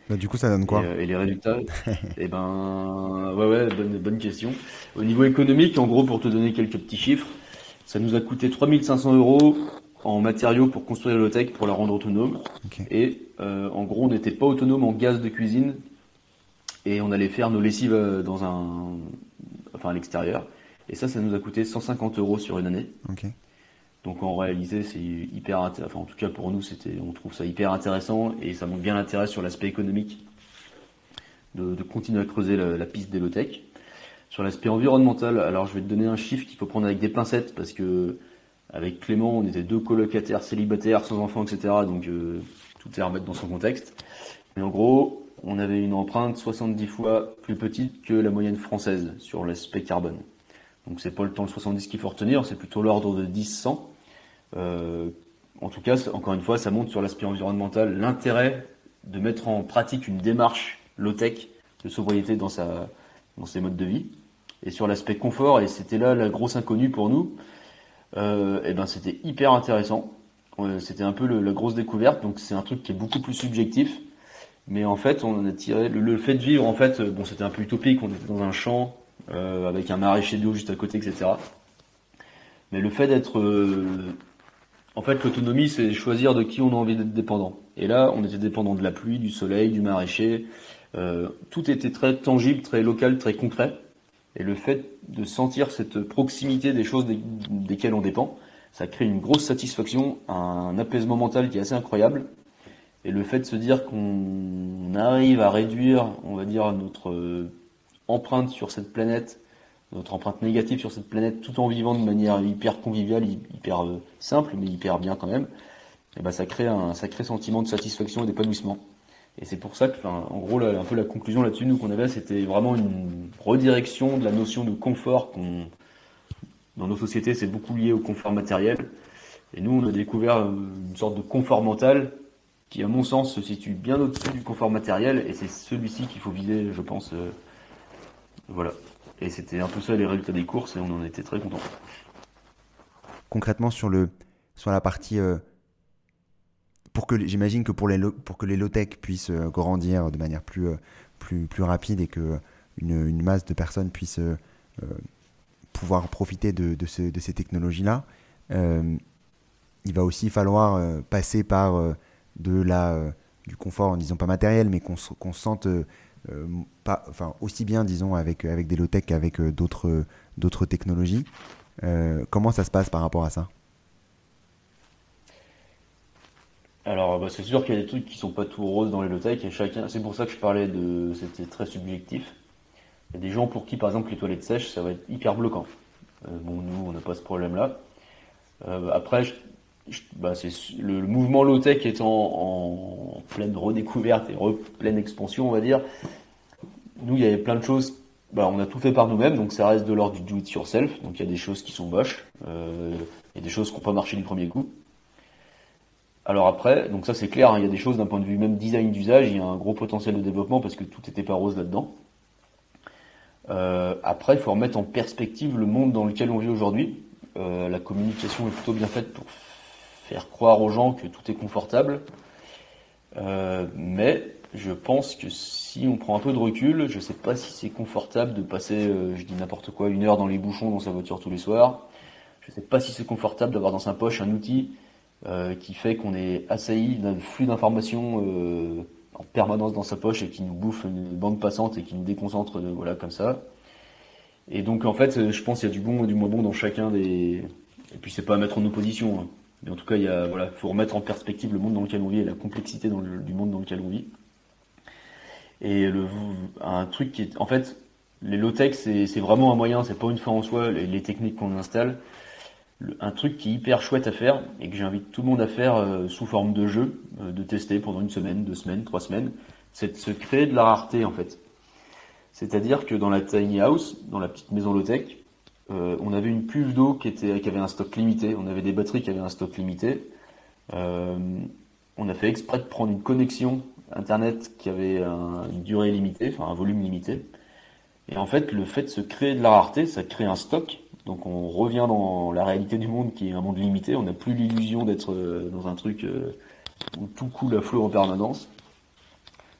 Bah, du coup, ça donne quoi et, euh, les résultats Eh ben, ouais, ouais, bonne, bonne question. Au niveau économique, en gros, pour te donner quelques petits chiffres, ça nous a coûté 3500 euros en matériaux pour construire la tech pour la rendre autonome. Et euh, en gros, on n'était pas autonome en gaz de cuisine et on allait faire nos lessives euh, dans un, enfin à l'extérieur. Et ça, ça nous a coûté 150 euros sur une année. Okay. Donc en réalité, c'est hyper enfin en tout cas pour nous, c'était, on trouve ça hyper intéressant et ça montre bien l'intérêt sur l'aspect économique de, continuer à creuser la, piste des low-tech. Sur l'aspect environnemental, alors je vais te donner un chiffre qu'il faut prendre avec des pincettes parce que avec Clément, on était deux colocataires célibataires sans enfants, etc. Donc euh, tout est à remettre dans son contexte. Mais en gros, on avait une empreinte 70 fois plus petite que la moyenne française sur l'aspect carbone. Donc c'est pas le temps de 70 qu'il faut retenir, c'est plutôt l'ordre de 10-100. Euh, en tout cas, encore une fois, ça montre sur l'aspect environnemental l'intérêt de mettre en pratique une démarche low-tech de sobriété dans, sa, dans ses modes de vie. Et sur l'aspect confort, et c'était là la grosse inconnue pour nous, euh, et eh ben c'était hyper intéressant. C'était un peu la grosse découverte, donc c'est un truc qui est beaucoup plus subjectif. Mais en fait, on a tiré le, le fait de vivre. En fait, bon, c'était un peu utopique. On était dans un champ euh, avec un maraîcher d'eau juste à côté, etc. Mais le fait d'être euh, en fait, l'autonomie, c'est choisir de qui on a envie d'être dépendant. Et là, on était dépendant de la pluie, du soleil, du maraîcher. Euh, tout était très tangible, très local, très concret. Et le fait de sentir cette proximité des choses desquelles on dépend, ça crée une grosse satisfaction, un apaisement mental qui est assez incroyable. Et le fait de se dire qu'on arrive à réduire, on va dire, notre empreinte sur cette planète notre empreinte négative sur cette planète tout en vivant de manière hyper conviviale, hyper euh, simple, mais hyper bien quand même, et eh ben ça crée un sacré sentiment de satisfaction et d'épanouissement. Et c'est pour ça que, en gros, un peu la conclusion là-dessus, nous qu'on avait, c'était vraiment une redirection de la notion de confort qu'on, dans nos sociétés, c'est beaucoup lié au confort matériel. Et nous, on a découvert euh, une sorte de confort mental qui, à mon sens, se situe bien au-dessus du confort matériel, et c'est celui-ci qu'il faut viser, je pense. Voilà. Et c'était un peu ça les résultats des courses et on en était très contents. Concrètement sur le sur la partie euh, pour que j'imagine que pour les pour que les low tech puissent euh, grandir de manière plus euh, plus plus rapide et que une, une masse de personnes puissent pouvoir profiter de, de, ce, de ces technologies là, il va aussi falloir passer par de la du confort en disant pas matériel mais qu'on sente pas, enfin, aussi bien, disons, avec, avec des low-tech qu'avec euh, d'autres, d'autres technologies. Euh, comment ça se passe par rapport à ça? Alors, bah, c'est sûr qu'il y a des trucs qui sont pas tout roses dans les low-tech chacun. C'est pour ça que je parlais de. C'était très subjectif. Il y a des gens pour qui, par exemple, les toilettes sèches, ça va être hyper bloquant. bon, nous, on n'a pas ce problème-là. après, bah, c'est le, mouvement low-tech étant en, pleine redécouverte et pleine expansion, on va dire. Nous, il y avait plein de choses. Bah, on a tout fait par nous-mêmes, donc ça reste de l'ordre du do it yourself. Donc il y a des choses qui sont moches, euh, il y a des choses qui n'ont pas marché du premier coup. Alors après, donc ça c'est clair, hein, il y a des choses d'un point de vue même design d'usage, il y a un gros potentiel de développement parce que tout n'était pas rose là-dedans. Euh, après, il faut remettre en perspective le monde dans lequel on vit aujourd'hui. Euh, la communication est plutôt bien faite pour faire croire aux gens que tout est confortable. Euh, mais je pense que si on prend un peu de recul, je ne sais pas si c'est confortable de passer, euh, je dis n'importe quoi, une heure dans les bouchons dans sa voiture tous les soirs. Je ne sais pas si c'est confortable d'avoir dans sa poche un outil euh, qui fait qu'on est assailli d'un flux d'informations en permanence dans sa poche et qui nous bouffe une bande passante et qui nous déconcentre de, voilà comme ça. Et donc en fait, je pense qu'il y a du bon et du moins bon dans chacun des. Et puis c'est pas à mettre en opposition. Hein. Mais en tout cas, il voilà, faut remettre en perspective le monde dans lequel on vit et la complexité du monde dans lequel on vit. Et le, un truc qui est, en fait, les low-tech, c'est vraiment un moyen, c'est pas une fin en soi, les, techniques qu'on installe. un truc qui est hyper chouette à faire et que j'invite tout le monde à faire euh, sous forme de jeu, euh, de tester pendant une semaine, deux semaines, trois semaines, c'est de se créer de la rareté en fait. C'est-à-dire que dans la tiny house, dans la petite maison low-tech, euh, on avait une cuve d'eau qui, avait un stock limité, on avait des batteries qui avaient un stock limité. Euh, on a fait exprès de prendre une connexion Internet qui avait une durée limitée, enfin un volume limité. Et en fait, le fait de se créer de la rareté, ça crée un stock. Donc on revient dans la réalité du monde qui est un monde limité. On n'a plus l'illusion d'être euh, dans un truc où tout coule à flot en permanence.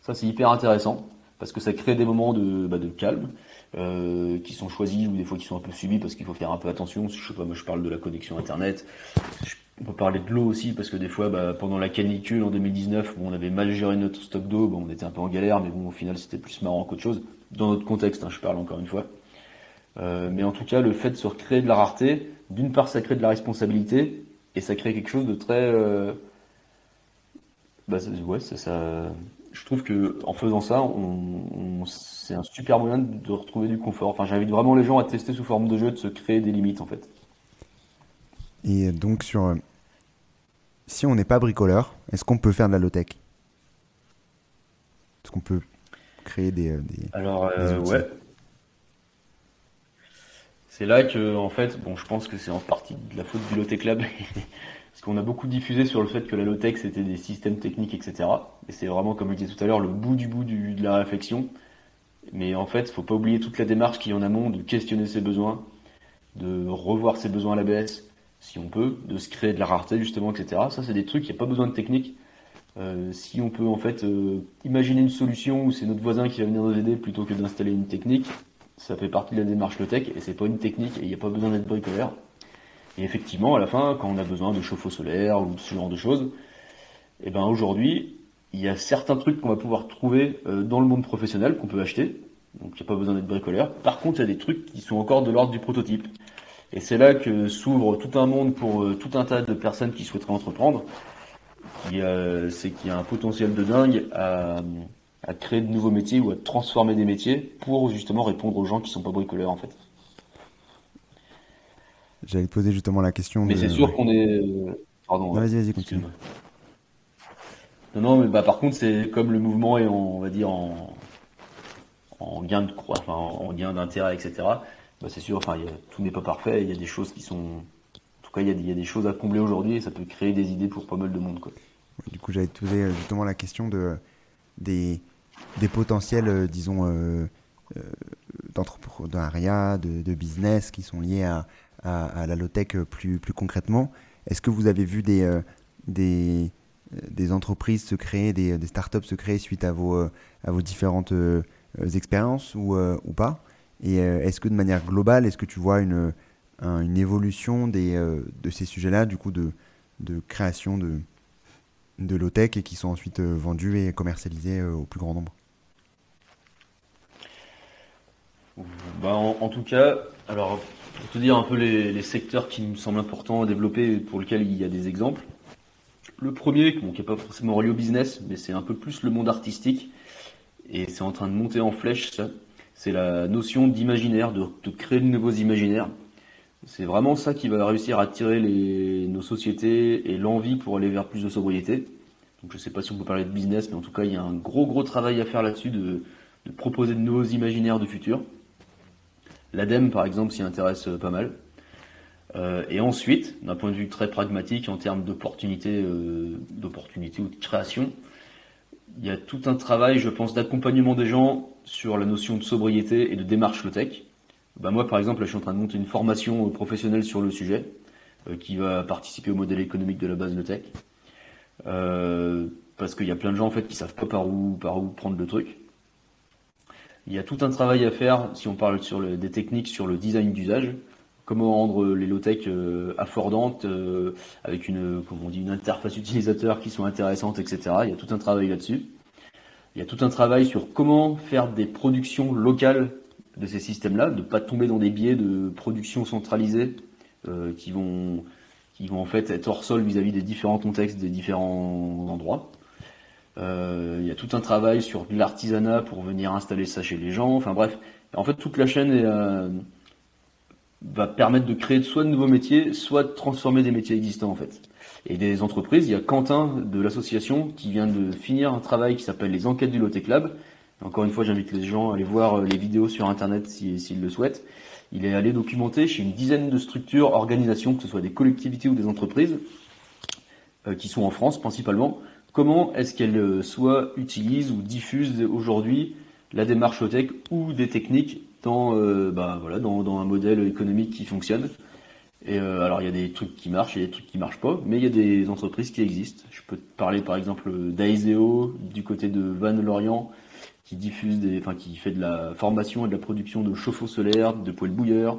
Ça, c'est hyper intéressant parce que ça crée des moments de, bah, calme euh, qui sont choisis ou des fois qui sont un peu subis parce qu'il faut faire un peu attention. Je sais pas, moi je parle de la connexion internet. On peut parler de l'eau aussi parce que des fois, bah, pendant la canicule en 2019, on avait mal géré notre stock d'eau, bon, on était un peu en galère, mais bon, au final, c'était plus marrant qu'autre chose. Dans notre contexte, hein, je parle encore une fois. Euh, mais en tout cas, le fait de se recréer de la rareté, d'une part, ça crée de la responsabilité et ça crée quelque chose de très, euh, bah, ouais, ça, je trouve que en faisant ça, on, c'est un super moyen de retrouver du confort. Enfin, j'invite vraiment les gens à tester sous forme de jeu, de se créer des limites en fait. Et donc sur, euh, si on n'est pas bricoleur, est-ce qu'on peut faire de la low-tech? Est-ce qu'on peut créer des, euh, des Alors euh, ouais. C'est là que en fait, bon, je pense que c'est en partie de la faute du low-tech lab. Parce qu'on a beaucoup diffusé sur le fait que la low-tech c'était des systèmes techniques, etc. Et c'est vraiment, comme je disais tout à l'heure, le bout du bout de la réflexion. Mais en fait, faut pas oublier toute la démarche qui y en amont de questionner ses besoins, de revoir ses besoins à la baisse, si on peut, de se créer de la rareté justement, etc. Ça, c'est des trucs, il n'y a pas besoin de technique. Euh, si on peut en fait euh, imaginer une solution où c'est notre voisin qui va venir nous aider plutôt que d'installer une technique, ça fait partie de la démarche low-tech et c'est pas une technique et il n'y a pas besoin d'être bricoleur. Et effectivement, à la fin, quand on a besoin de chauffe-eau solaire ou ce genre de choses, et eh ben aujourd'hui, il y a certains trucs qu'on va pouvoir trouver euh, dans le monde professionnel qu'on peut acheter. Donc il n'y a pas besoin d'être bricoleur. Par contre, il y a des trucs qui sont encore de l'ordre du prototype. Et c'est là que s'ouvre tout un monde pour euh, tout un tas de personnes qui souhaiteraient entreprendre. C'est qu'il y a un potentiel de dingue à, créer de nouveaux métiers ou à transformer des métiers pour justement répondre aux gens qui sont pas bricoleurs en fait. J'allais te poser justement la question. Mais c'est sûr qu'on est. Pardon. vas-y, vas-y, continue. Non, non, mais bah, par contre, c'est comme le mouvement est, on va dire, en, en gain de croix, enfin, en gain d'intérêt, etc. Bah, c'est sûr, enfin, tout n'est pas parfait. Il y a des choses qui sont. En tout cas, il y a, il y a des choses à combler aujourd'hui et ça peut créer des idées pour pas mal de monde, quoi. Du coup, j'allais te poser euh, justement la question de des, des potentiels, euh, disons, euh, euh, d'entrepreneuriat, de, de, business qui sont liés à, à, la low-tech plus, plus concrètement. Est-ce que vous avez vu des, euh, euh, des entreprises se créer, des, startups se créer suite à vos, euh, à vos différentes expériences ou, ou pas? Et est-ce que de manière globale, est-ce que tu vois une, une évolution des, de ces sujets-là, du coup, de, de création de, de low-tech et qui sont ensuite vendus et commercialisés au plus grand nombre? Bah en, tout cas, alors pour te dire un peu les, secteurs qui me semblent importants à développer et pour lesquels il y a des exemples. Le premier, qui n'est pas forcément relié au business, mais c'est un peu plus le monde artistique, et c'est en train de monter en flèche, ça. C'est la notion d'imaginaire, de, créer de nouveaux imaginaires. C'est vraiment ça qui va réussir à attirer nos sociétés et l'envie pour aller vers plus de sobriété. Donc je ne sais pas si on peut parler de business, mais en tout cas il y a un gros gros travail à faire là-dessus de, de proposer de nouveaux imaginaires de futur. L'ADEME, par exemple, s'y intéresse euh, pas mal. Euh, et ensuite, d'un point de vue très pragmatique, en termes d'opportunités, euh, ou de création, il y a tout un travail, je pense, d'accompagnement des gens sur la notion de sobriété et de démarche low-tech. Bah moi, par exemple, je suis en train de monter une formation professionnelle sur le sujet, qui va participer au modèle économique de la base low-tech. parce qu'il y a plein de gens en fait qui savent pas par où par où prendre le truc. Il y a tout un travail à faire si on parle sur des techniques sur le design d'usage. Comment rendre les low-tech euh, affordantes euh, avec une, on dit, une interface utilisateur qui soit intéressante, etc. Il y a tout un travail là-dessus. Il y a tout un travail sur comment faire des productions locales de ces systèmes-là, de ne pas tomber dans des biais de production centralisée euh, qui vont qui vont en fait être hors sol vis-à-vis des différents contextes des différents endroits. Euh, il y a tout un travail sur l'artisanat pour venir installer ça chez les gens. Enfin bref, en fait toute la chaîne euh, va permettre de créer soit de nouveaux métiers, soit de transformer des métiers existants en fait. Et des entreprises, il y a Quentin de l'association qui vient de finir un travail qui s'appelle les enquêtes du Lotec Lab. Encore une fois, j'invite les gens à aller voir euh, les vidéos sur Internet s'ils le souhaitent. Il est allé documenter chez une dizaine de structures, organisations, que ce soit des collectivités ou des entreprises, euh, qui sont en France principalement, comment est-ce qu'elles euh, soit utilisent ou diffusent aujourd'hui la démarche tech ou des techniques dans, bah, voilà, dans, un modèle économique qui fonctionne? Et alors il y a des trucs qui marchent, il y a des trucs qui marchent pas, mais il y a des entreprises qui existent. Je peux te parler par exemple d'Aiseo du côté de Vannes-Lorient qui diffuse des, enfin qui fait de la formation et de la production de chauffe-eau solaires, de poêles bouilleurs.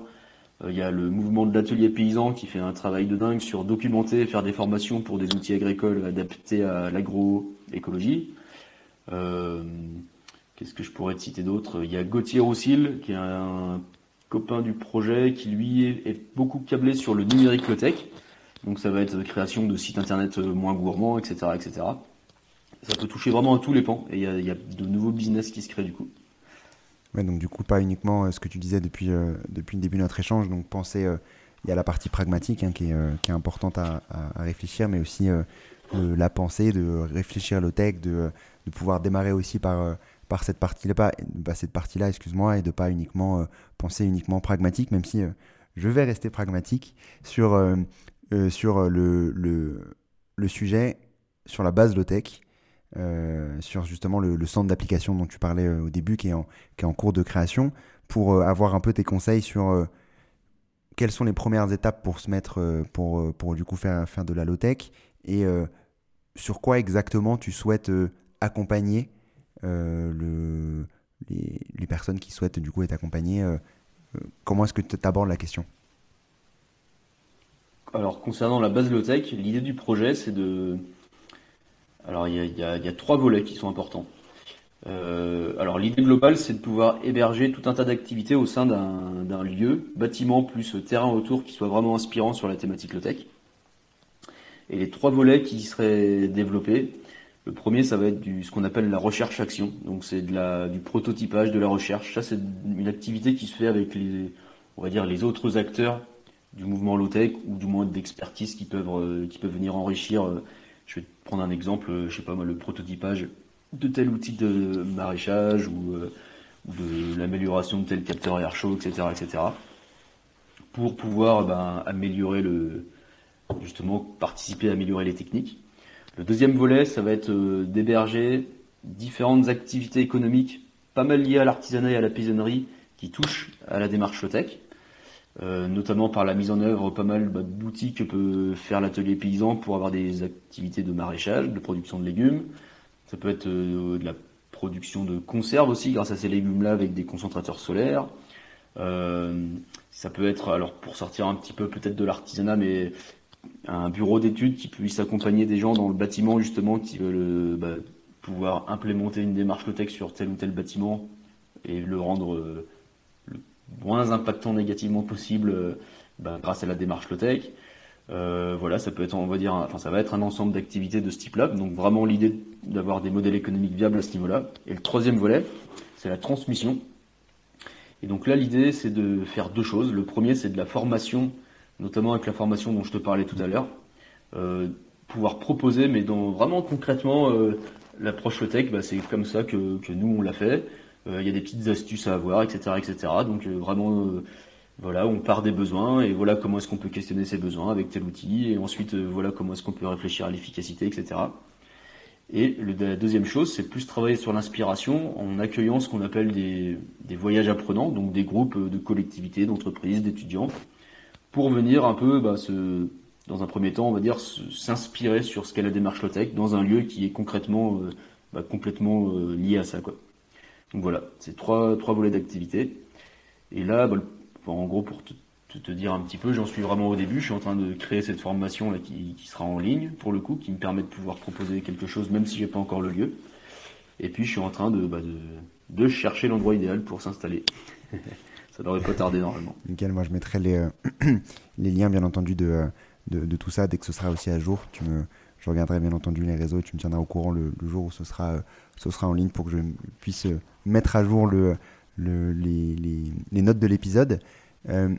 Euh, il y a le mouvement de l'atelier paysan qui fait un travail de dingue sur documenter, faire des formations pour des outils agricoles adaptés à l'agroécologie. Euh, Qu'est-ce que je pourrais te citer d'autre? Il y a Gauthier Roussil, qui est un copain du projet, qui lui est, beaucoup câblé sur le numérique low-tech. Donc ça va être création de sites internet moins gourmands, etc., etc ça peut toucher vraiment à tous les pans et il y, a de nouveaux business qui se créent du coup. Donc du coup, pas uniquement euh, ce que tu disais depuis, euh, depuis le début de notre échange, donc penser, euh, il y a la partie pragmatique hein, qui, est, importante à, réfléchir, mais aussi la pensée, de réfléchir le tech, de, de pouvoir démarrer aussi par, par cette partie-là, pas, bah, cette partie-là, excuse-moi, et de pas uniquement penser uniquement pragmatique, même si je vais rester pragmatique sur, sur le, le, sujet, sur la base de tech. Euh, sur justement le, centre d'application dont tu parlais euh, au début, qui est, en, qui est en cours de création, pour euh, avoir un peu tes conseils sur quelles sont les premières étapes pour se mettre, pour, pour du coup faire, faire de la low-tech, et sur quoi exactement tu souhaites accompagner le, les, les, personnes qui souhaitent du coup être accompagnées. comment est-ce que tu abordes la question? Alors concernant la base low-tech, l'idée du projet c'est de, alors il y a, trois volets qui sont importants. Euh, alors l'idée globale, c'est de pouvoir héberger tout un tas d'activités au sein d'un lieu, bâtiment plus terrain autour qui soit vraiment inspirant sur la thématique low-tech. Et les trois volets qui seraient développés, le premier, ça va être du, ce qu'on appelle la recherche-action. Donc c'est du prototypage, de la recherche. Ça, c'est une activité qui se fait avec les, on va dire, les autres acteurs du mouvement low-tech ou du moins d'expertise qui peuvent, euh, qui peuvent venir enrichir euh, prendre un exemple, euh, je sais pas moi, le prototypage de tel outil de maraîchage ou, euh, de l'amélioration de tel capteur air chaud, etc., etc. Pour pouvoir ben, améliorer le, justement participer à améliorer les techniques. Le deuxième volet, ça va être euh, d'héberger différentes activités économiques, pas mal liées à l'artisanat et à la paysannerie, qui touchent à la démarche tech. Euh, notamment par la mise en œuvre pas mal bah, d'outils que peut faire l'atelier paysan pour avoir des activités de maraîchage, de production de légumes. Ça peut être euh, de la production de conserves aussi grâce à ces légumes-là avec des concentrateurs solaires. Euh, ça peut être, alors pour sortir un petit peu peut-être de l'artisanat, mais un bureau d'études qui puisse accompagner des gens dans le bâtiment justement qui veulent bah, pouvoir implémenter une démarche low sur tel ou tel bâtiment et le rendre moins impactant négativement possible euh, bah, grâce à la démarche low-tech. Euh, voilà, ça peut être, on va dire, enfin, ça va être un ensemble d'activités de ce type-là. Donc vraiment l'idée d'avoir des modèles économiques viables à ce niveau-là. Et le troisième volet, c'est la transmission. Et donc là, l'idée, c'est de faire deux choses. Le premier, c'est de la formation, notamment avec la formation dont je te parlais tout à l'heure. Euh, pouvoir proposer, mais dans, vraiment concrètement, l'approche low-tech, bah, c'est comme ça que nous, on l'a fait. Euh, il y a des petites astuces à avoir, etc., etc. Donc euh, vraiment, euh, voilà, on part des besoins et voilà comment est-ce qu'on peut questionner ces besoins avec tel outil et ensuite voilà comment est-ce qu'on peut réfléchir à l'efficacité, etc. Et la deuxième chose, c'est plus travailler sur l'inspiration en accueillant ce qu'on appelle des, des, voyages apprenants, donc des groupes de collectivités, d'entreprises, d'étudiants, pour venir un peu, bah, se, dans un premier temps, on va dire, s'inspirer sur ce qu'est la démarche low-tech dans un lieu qui est concrètement, bah, complètement lié à ça. Quoi. Donc voilà, c'est trois, trois volets d'activité. Et là, bah, en gros, pour te, te, dire un petit peu, j'en suis vraiment au début. Je suis en train de créer cette formation là qui, sera en ligne pour le coup, qui me permet de pouvoir proposer quelque chose, même si j'ai pas encore le lieu. Et puis, je suis en train de, bah, chercher l'endroit idéal pour s'installer. ça devrait pas tarder normalement. Nickel, moi je mettrai les, euh, liens, bien entendu, de, de, de, tout ça dès que ce sera aussi à jour. Tu me, je regarderai bien entendu les réseaux, tu me tiendras au courant le, jour où ce sera, ce sera en ligne pour que je puisse mettre à jour le, le les, notes de l'épisode. Euh,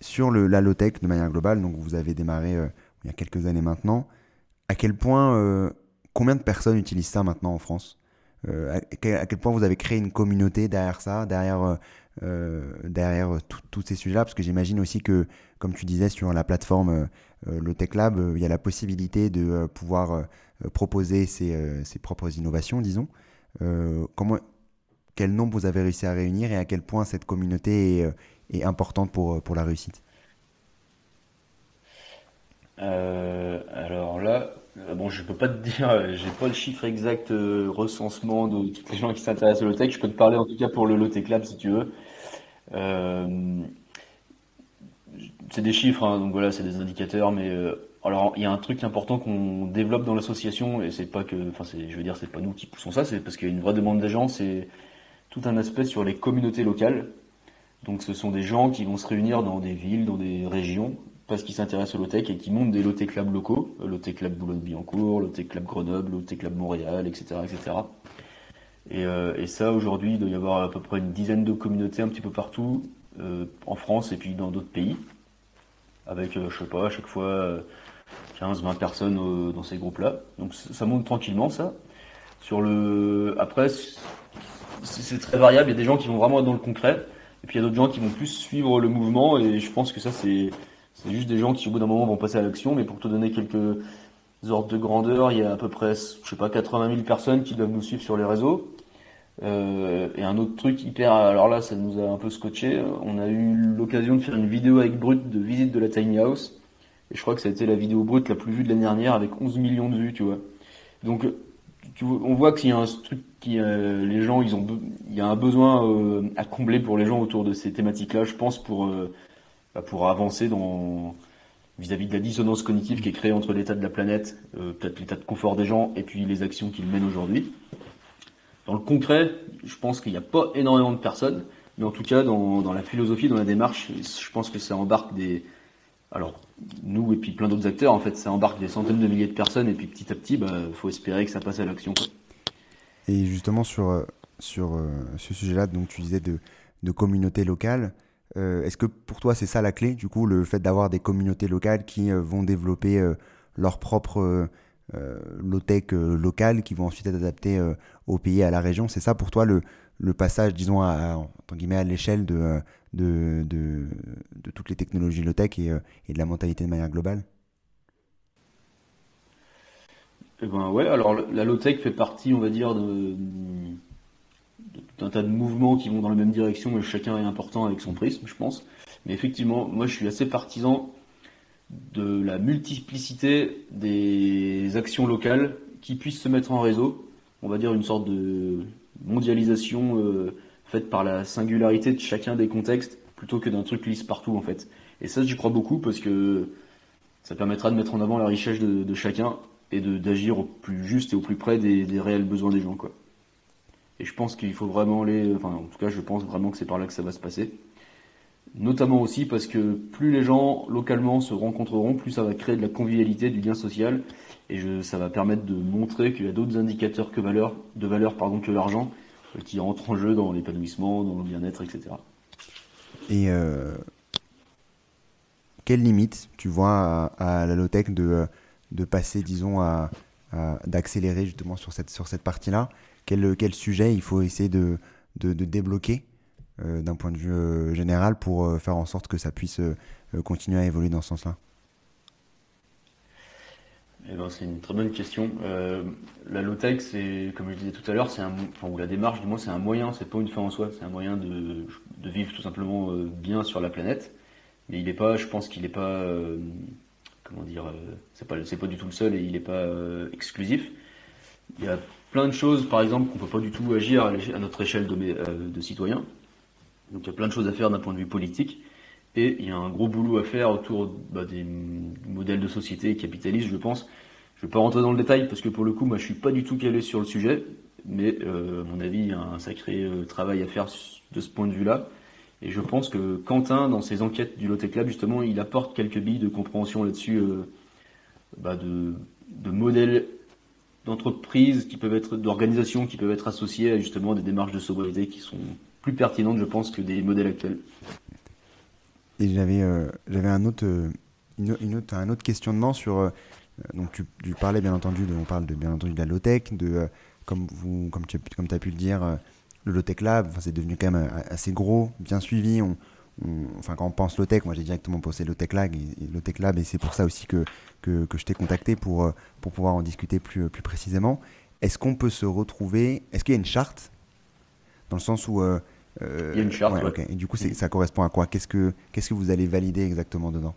sur la low-tech de manière globale, donc vous avez démarré il y a quelques années maintenant, à quel point, combien de personnes utilisent ça maintenant en France? À, quel point vous avez créé une communauté derrière ça, derrière euh, derrière tous ces sujets-là Parce que j'imagine aussi que, comme tu disais, sur la plateforme euh, euh, le Tech Lab, il y a la possibilité de pouvoir proposer ses, propres innovations, disons. quel nombre vous avez réussi à réunir et à quel point cette communauté est, importante pour, la réussite? Alors là, bon, je peux pas te dire, j'ai pas le chiffre exact recensement de tous les gens qui s'intéressent au low tech. Je peux te parler en tout cas pour le low tech lab si tu veux. Euh, c'est des chiffres, hein, donc voilà, c'est des indicateurs, mais euh, alors il y a un truc important qu'on développe dans l'association et c'est pas que, enfin je veux dire, c'est pas nous qui poussons ça, c'est parce qu'il y a une vraie demande des gens, c'est tout un aspect sur les communautés locales. Donc ce sont des gens qui vont se réunir dans des villes, dans des régions, parce qu'ils s'intéressent au low-tech et qui montent des low-tech clubs locaux, low-tech club Boulogne-Billancourt, low-tech club Grenoble, low-tech club Montréal, etc., etc. Euh, et, ça, aujourd'hui, il doit y avoir à peu près une dizaine de communautés un petit peu partout, euh, en France et puis dans d'autres pays, avec, euh, je sais pas, à chaque fois 15-20 personnes dans ces groupes-là. Donc ça monte tranquillement, ça. Sur le, après, c'est très variable. Il y a des gens qui vont vraiment être dans le concret, et puis il y a d'autres gens qui vont plus suivre le mouvement. Et je pense que ça, c'est c'est juste des gens qui, au bout d'un moment, vont passer à l'action. Mais pour te donner quelques ordres de grandeur, il y a à peu près, je sais pas, 80 000 personnes qui doivent nous suivre sur les réseaux. Euh, et un autre truc hyper, alors là ça nous a un peu scotché, on a eu l'occasion de faire une vidéo avec Brut de visite de la Tiny House, et je crois que ça a été la vidéo brute la plus vue de l'année dernière avec 11 millions de vues, tu vois. Donc tu on voit qu'il y a un truc qui, euh, les gens, ils ont, il y a un besoin euh, à combler pour les gens autour de ces thématiques-là, je pense, pour, bah, pour avancer dans vis-à-vis -vis de la dissonance cognitive qui est créée entre l'état de la planète, peut-être l'état de confort des gens, et puis les actions qu'ils mènent aujourd'hui. Dans le concret, je pense qu'il n'y a pas énormément de personnes, mais en tout cas, dans, la philosophie, dans la démarche, je pense que ça embarque des. Alors, nous et puis plein d'autres acteurs, en fait, ça embarque des centaines de milliers de personnes, et puis petit à petit, il bah, faut espérer que ça passe à l'action. Et justement, sur, euh, sur euh, ce sujet-là, donc tu disais de, de communautés locales, euh, est-ce que pour toi, c'est ça la clé, du coup, le fait d'avoir des communautés locales qui vont développer leur propre euh, low-tech euh, locales qui vont ensuite être adaptées euh, au pays et à la région. C'est ça pour toi le, passage, disons, à, à l'échelle de, toutes les technologies low-tech et, de la mentalité de manière globale? Eh ben ouais, alors la low-tech fait partie, on va dire, de, d'un tas de mouvements qui vont dans la même direction et chacun est important avec son prisme, je pense. Mais effectivement, moi je suis assez partisan de la multiplicité des actions locales qui puissent se mettre en réseau. On va dire une sorte de mondialisation euh, faite par la singularité de chacun des contextes plutôt que d'un truc lisse partout en fait. Et ça j'y crois beaucoup parce que ça permettra de mettre en avant la richesse de, chacun et d'agir au plus juste et au plus près des, réels besoins des gens quoi. Et je pense qu'il faut vraiment aller, enfin en tout cas je pense vraiment que c'est par là que ça va se passer. Notamment aussi parce que plus les gens localement se rencontreront, plus ça va créer de la convivialité, du lien social, et ça va permettre de montrer qu'il y a d'autres indicateurs que valeur, de valeur pardon, que l'argent euh, qui entrent en jeu dans l'épanouissement, dans le bien-être, etc. Et euh, quelle limite tu vois à, la low-tech de, de passer, disons, à, d'accélérer justement sur cette, sur cette partie-là? Quel, quel sujet il faut essayer de, de, débloquer? euh, d'un point de vue euh, général pour euh, faire en sorte que ça puisse continuer à évoluer dans ce sens-là eh ben, c'est une très bonne question. la low-tech, c'est, comme je disais tout à l'heure, c'est un, enfin, ou la démarche, du moins, c'est un moyen, c'est pas une fin en soi, c'est un moyen de, vivre tout simplement bien sur la planète. Mais il n'est pas, je pense qu'il n'est pas, comment dire, c'est pas, c'est pas du tout le seul et il n'est pas exclusif. Il y a plein de choses, par exemple, qu'on peut pas du tout agir à, notre échelle de, de citoyens. Donc il y a plein de choses à faire d'un point de vue politique. Et il y a un gros boulot à faire autour bah, des modèles de société capitalistes, je pense. Je ne vais pas rentrer dans le détail parce que pour le coup, moi, je suis pas du tout calé sur le sujet, mais euh, à mon avis, il y a un sacré euh, travail à faire de ce point de vue-là. Et je pense que Quentin, dans ses enquêtes du Lotec Lab, justement, il apporte quelques billes de compréhension là-dessus, euh, bah, de, modèles d'entreprises d'organisations qui peuvent être associées à justement des démarches de sobriété qui sont plus pertinente, je pense, que des modèles actuels. Et j'avais j'avais un autre, une, une, autre, un autre questionnement sur. donc, tu, parlais bien entendu, de, on parle de, bien entendu de la low-tech, de, comme, vous, comme tu as pu le dire, le low-tech lab, c'est devenu quand même assez gros, bien suivi. On, enfin, quand on pense low-tech, moi j'ai directement pensé low-tech lab, et, lab, et c'est pour ça aussi que, que, je t'ai contacté pour, pour pouvoir en discuter plus, plus précisément. Est-ce qu'on peut se retrouver Est-ce qu'il y a une charte? Dans le sens où. Euh, euh, Il y a une charte. Ouais, Et du coup, ça correspond à quoi Qu'est-ce que vous allez valider exactement dedans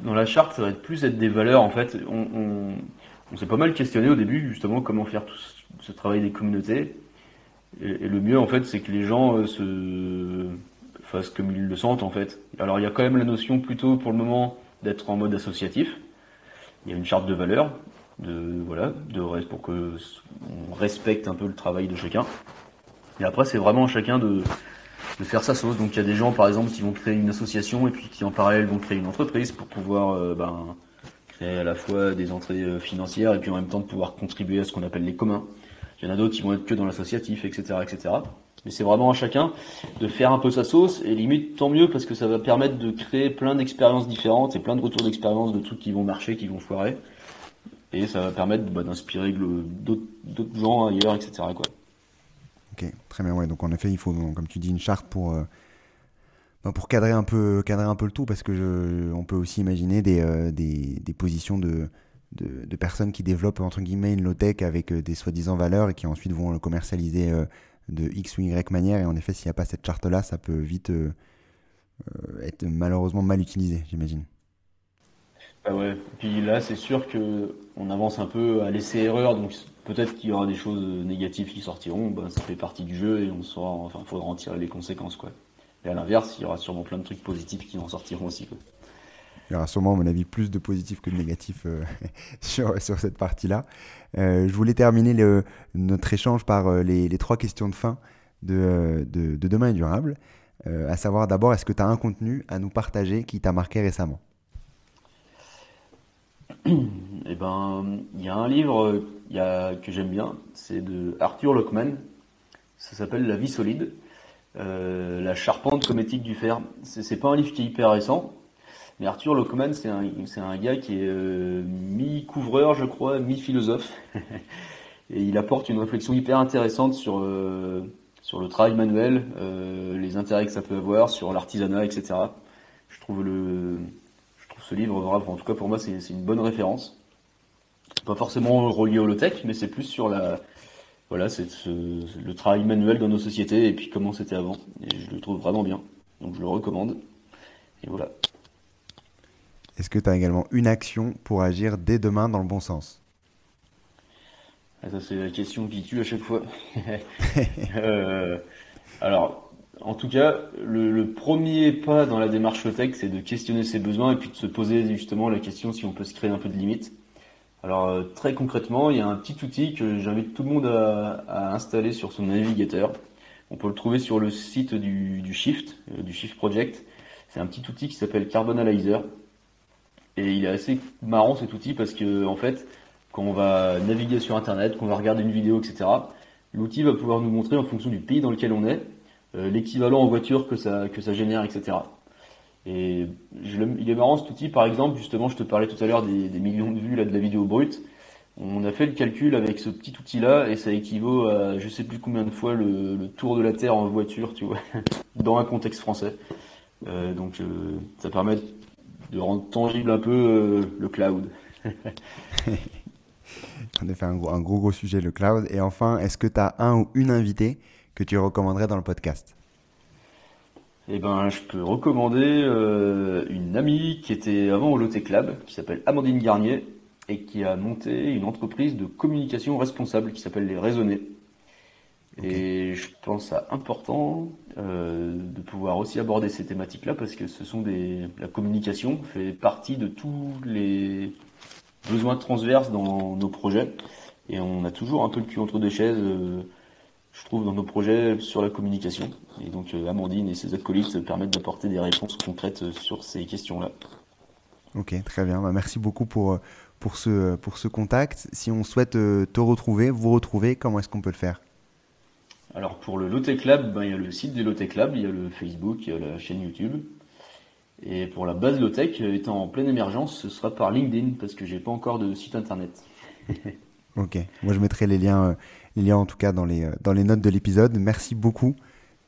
Dans la charte, ça va être plus être des valeurs. En fait, on, on, s'est pas mal questionné au début, justement, comment faire tout ce travail des communautés. Et, le mieux, en fait, c'est que les gens euh, se fassent comme ils le sentent, en fait. Alors, il y a quand même la notion, plutôt pour le moment, d'être en mode associatif. Il y a une charte de valeurs de voilà, de pour que on respecte un peu le travail de chacun. Et après, c'est vraiment chacun de, de faire sa sauce. Donc il y a des gens, par exemple, qui vont créer une association et puis qui en parallèle vont créer une entreprise pour pouvoir euh, ben, créer à la fois des entrées euh, financières et puis en même temps de pouvoir contribuer à ce qu'on appelle les communs. Il y en a d'autres qui vont être que dans l'associatif, etc., etc. Mais c'est vraiment à chacun de faire un peu sa sauce et limite tant mieux parce que ça va permettre de créer plein d'expériences différentes et plein de retours d'expérience de trucs qui vont marcher, qui vont foirer et ça va permettre bah, d'inspirer d'autres gens ailleurs, etc. Quoi. Ok, très bien. Ouais. Donc en effet, il faut, comme tu dis, une charte pour, euh, bah, pour cadrer, un peu, cadrer un peu le tout, parce que on peut aussi imaginer des, euh, des, positions de, de, personnes qui développent entre guillemets une low-tech avec euh, des soi-disant valeurs et qui ensuite vont le commercialiser de X ou Y manière. Et en effet, s'il n'y a pas cette charte-là, ça peut vite être malheureusement mal utilisé, j'imagine. Ah ouais. Puis là, c'est sûr que on avance un peu à laisser erreur, donc peut-être qu'il y aura des choses négatives qui sortiront. Ben, ça fait partie du jeu et on saura, enfin, faudra en tirer les conséquences, quoi. Et à l'inverse, il y aura sûrement plein de trucs positifs qui en sortiront aussi. Il y aura sûrement, à mon avis, plus de positifs que de négatifs euh, sur, cette partie-là. Euh, je voulais terminer notre échange par euh, les, trois questions de fin de Demain est durable. à savoir d'abord, est-ce que tu as un contenu à nous partager qui t'a marqué récemment? Eh ben, il y a un livre a, que j'aime bien, c'est de Arthur Lockman. Ça s'appelle La vie solide, euh, la charpente cométique du fer. C'est pas un livre qui est hyper récent, mais Arthur Lockman, c'est un, gars qui est euh, mi-couvreur, je crois, mi-philosophe. Et il apporte une réflexion hyper intéressante sur, euh, sur le travail manuel, les intérêts que ça peut avoir, sur l'artisanat, etc. Je trouve le, ce livre, en tout cas pour moi, c'est une bonne référence. Pas forcément relié au low-tech, mais c'est plus sur la, voilà, c'est le travail manuel dans nos sociétés et puis comment c'était avant. Et je le trouve vraiment bien. Donc je le recommande. Et voilà. Est-ce que tu as également une action pour agir dès demain dans le bon sens? Ah, Ça, c'est la question qui tue à chaque fois. Euh, alors, en tout cas, le, premier pas dans la démarche low-tech, c'est de questionner ses besoins et puis de se poser justement la question si on peut se créer un peu de limites. Alors euh, très concrètement, il y a un petit outil que j'invite tout le monde à, installer sur son navigateur. On peut le trouver sur le site du, Shift, euh, du Shift Project. C'est un petit outil qui s'appelle Carbon Analyzer. Et il est assez marrant cet outil parce que en fait, quand on va naviguer sur Internet, qu'on va regarder une vidéo, etc., l'outil va pouvoir nous montrer en fonction du pays dans lequel on est, l'équivalent en voiture que ça, que ça génère, etc. Et il est marrant cet outil, par exemple, justement, je te parlais tout à l'heure des, millions de vues là, de la vidéo brute. On a fait le calcul avec ce petit outil-là et ça équivaut à je sais plus combien de fois le, tour de la Terre en voiture, tu vois, dans un contexte français. Euh, donc euh, ça permet de rendre tangible un peu le cloud. A fait un gros, un gros gros sujet, le cloud. Et enfin, est-ce que tu as un ou une invitée que tu recommanderais dans le podcast eh ben, je peux recommander euh, une amie qui était avant au Lotte Club, qui s'appelle Amandine Garnier, et qui a monté une entreprise de communication responsable qui s'appelle Les Raisonnés. Et je pense ça important euh, de pouvoir aussi aborder ces thématiques-là parce que ce sont des la communication fait partie de tous les besoins transverses dans nos projets et on a toujours un peu le cul entre deux chaises. Euh, je trouve, dans nos projets sur la communication. Et donc euh, Amandine et ses acolytes permettent d'apporter des réponses concrètes euh, sur ces questions-là. Ok, très bien. Bah, merci beaucoup pour, euh, pour, ce, pour ce contact. Si on souhaite te retrouver, vous retrouver, comment est-ce qu'on peut le faire? Alors pour le Lotech Lab, ben, il y a le site du Lotech Lab, il y a le Facebook, il y a la chaîne YouTube. Et pour la base Lotech, étant en pleine émergence, ce sera par LinkedIn parce que j'ai pas encore de site internet. ok, moi je mettrai les liens, euh, les liens en tout cas dans les, euh, dans les notes de l'épisode. Merci beaucoup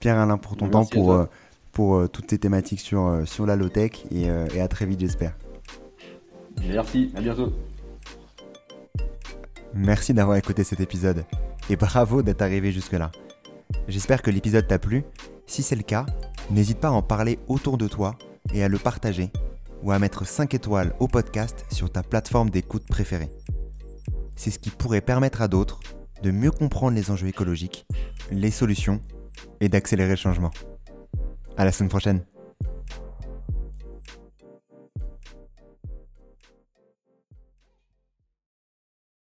Pierre-Alain pour ton temps, pour, euh, pour toutes ces thématiques sur, sur la low-tech et, et à très vite j'espère. Merci, à bientôt. Merci d'avoir écouté cet épisode et bravo d'être arrivé jusque-là. J'espère que l'épisode t'a plu. Si c'est le cas, n'hésite pas à en parler autour de toi et à le partager ou à mettre 5 étoiles au podcast sur ta plateforme d'écoute préférée. C'est ce qui pourrait permettre à d'autres de mieux comprendre les enjeux écologiques, les solutions et d'accélérer le changement. À la semaine prochaine.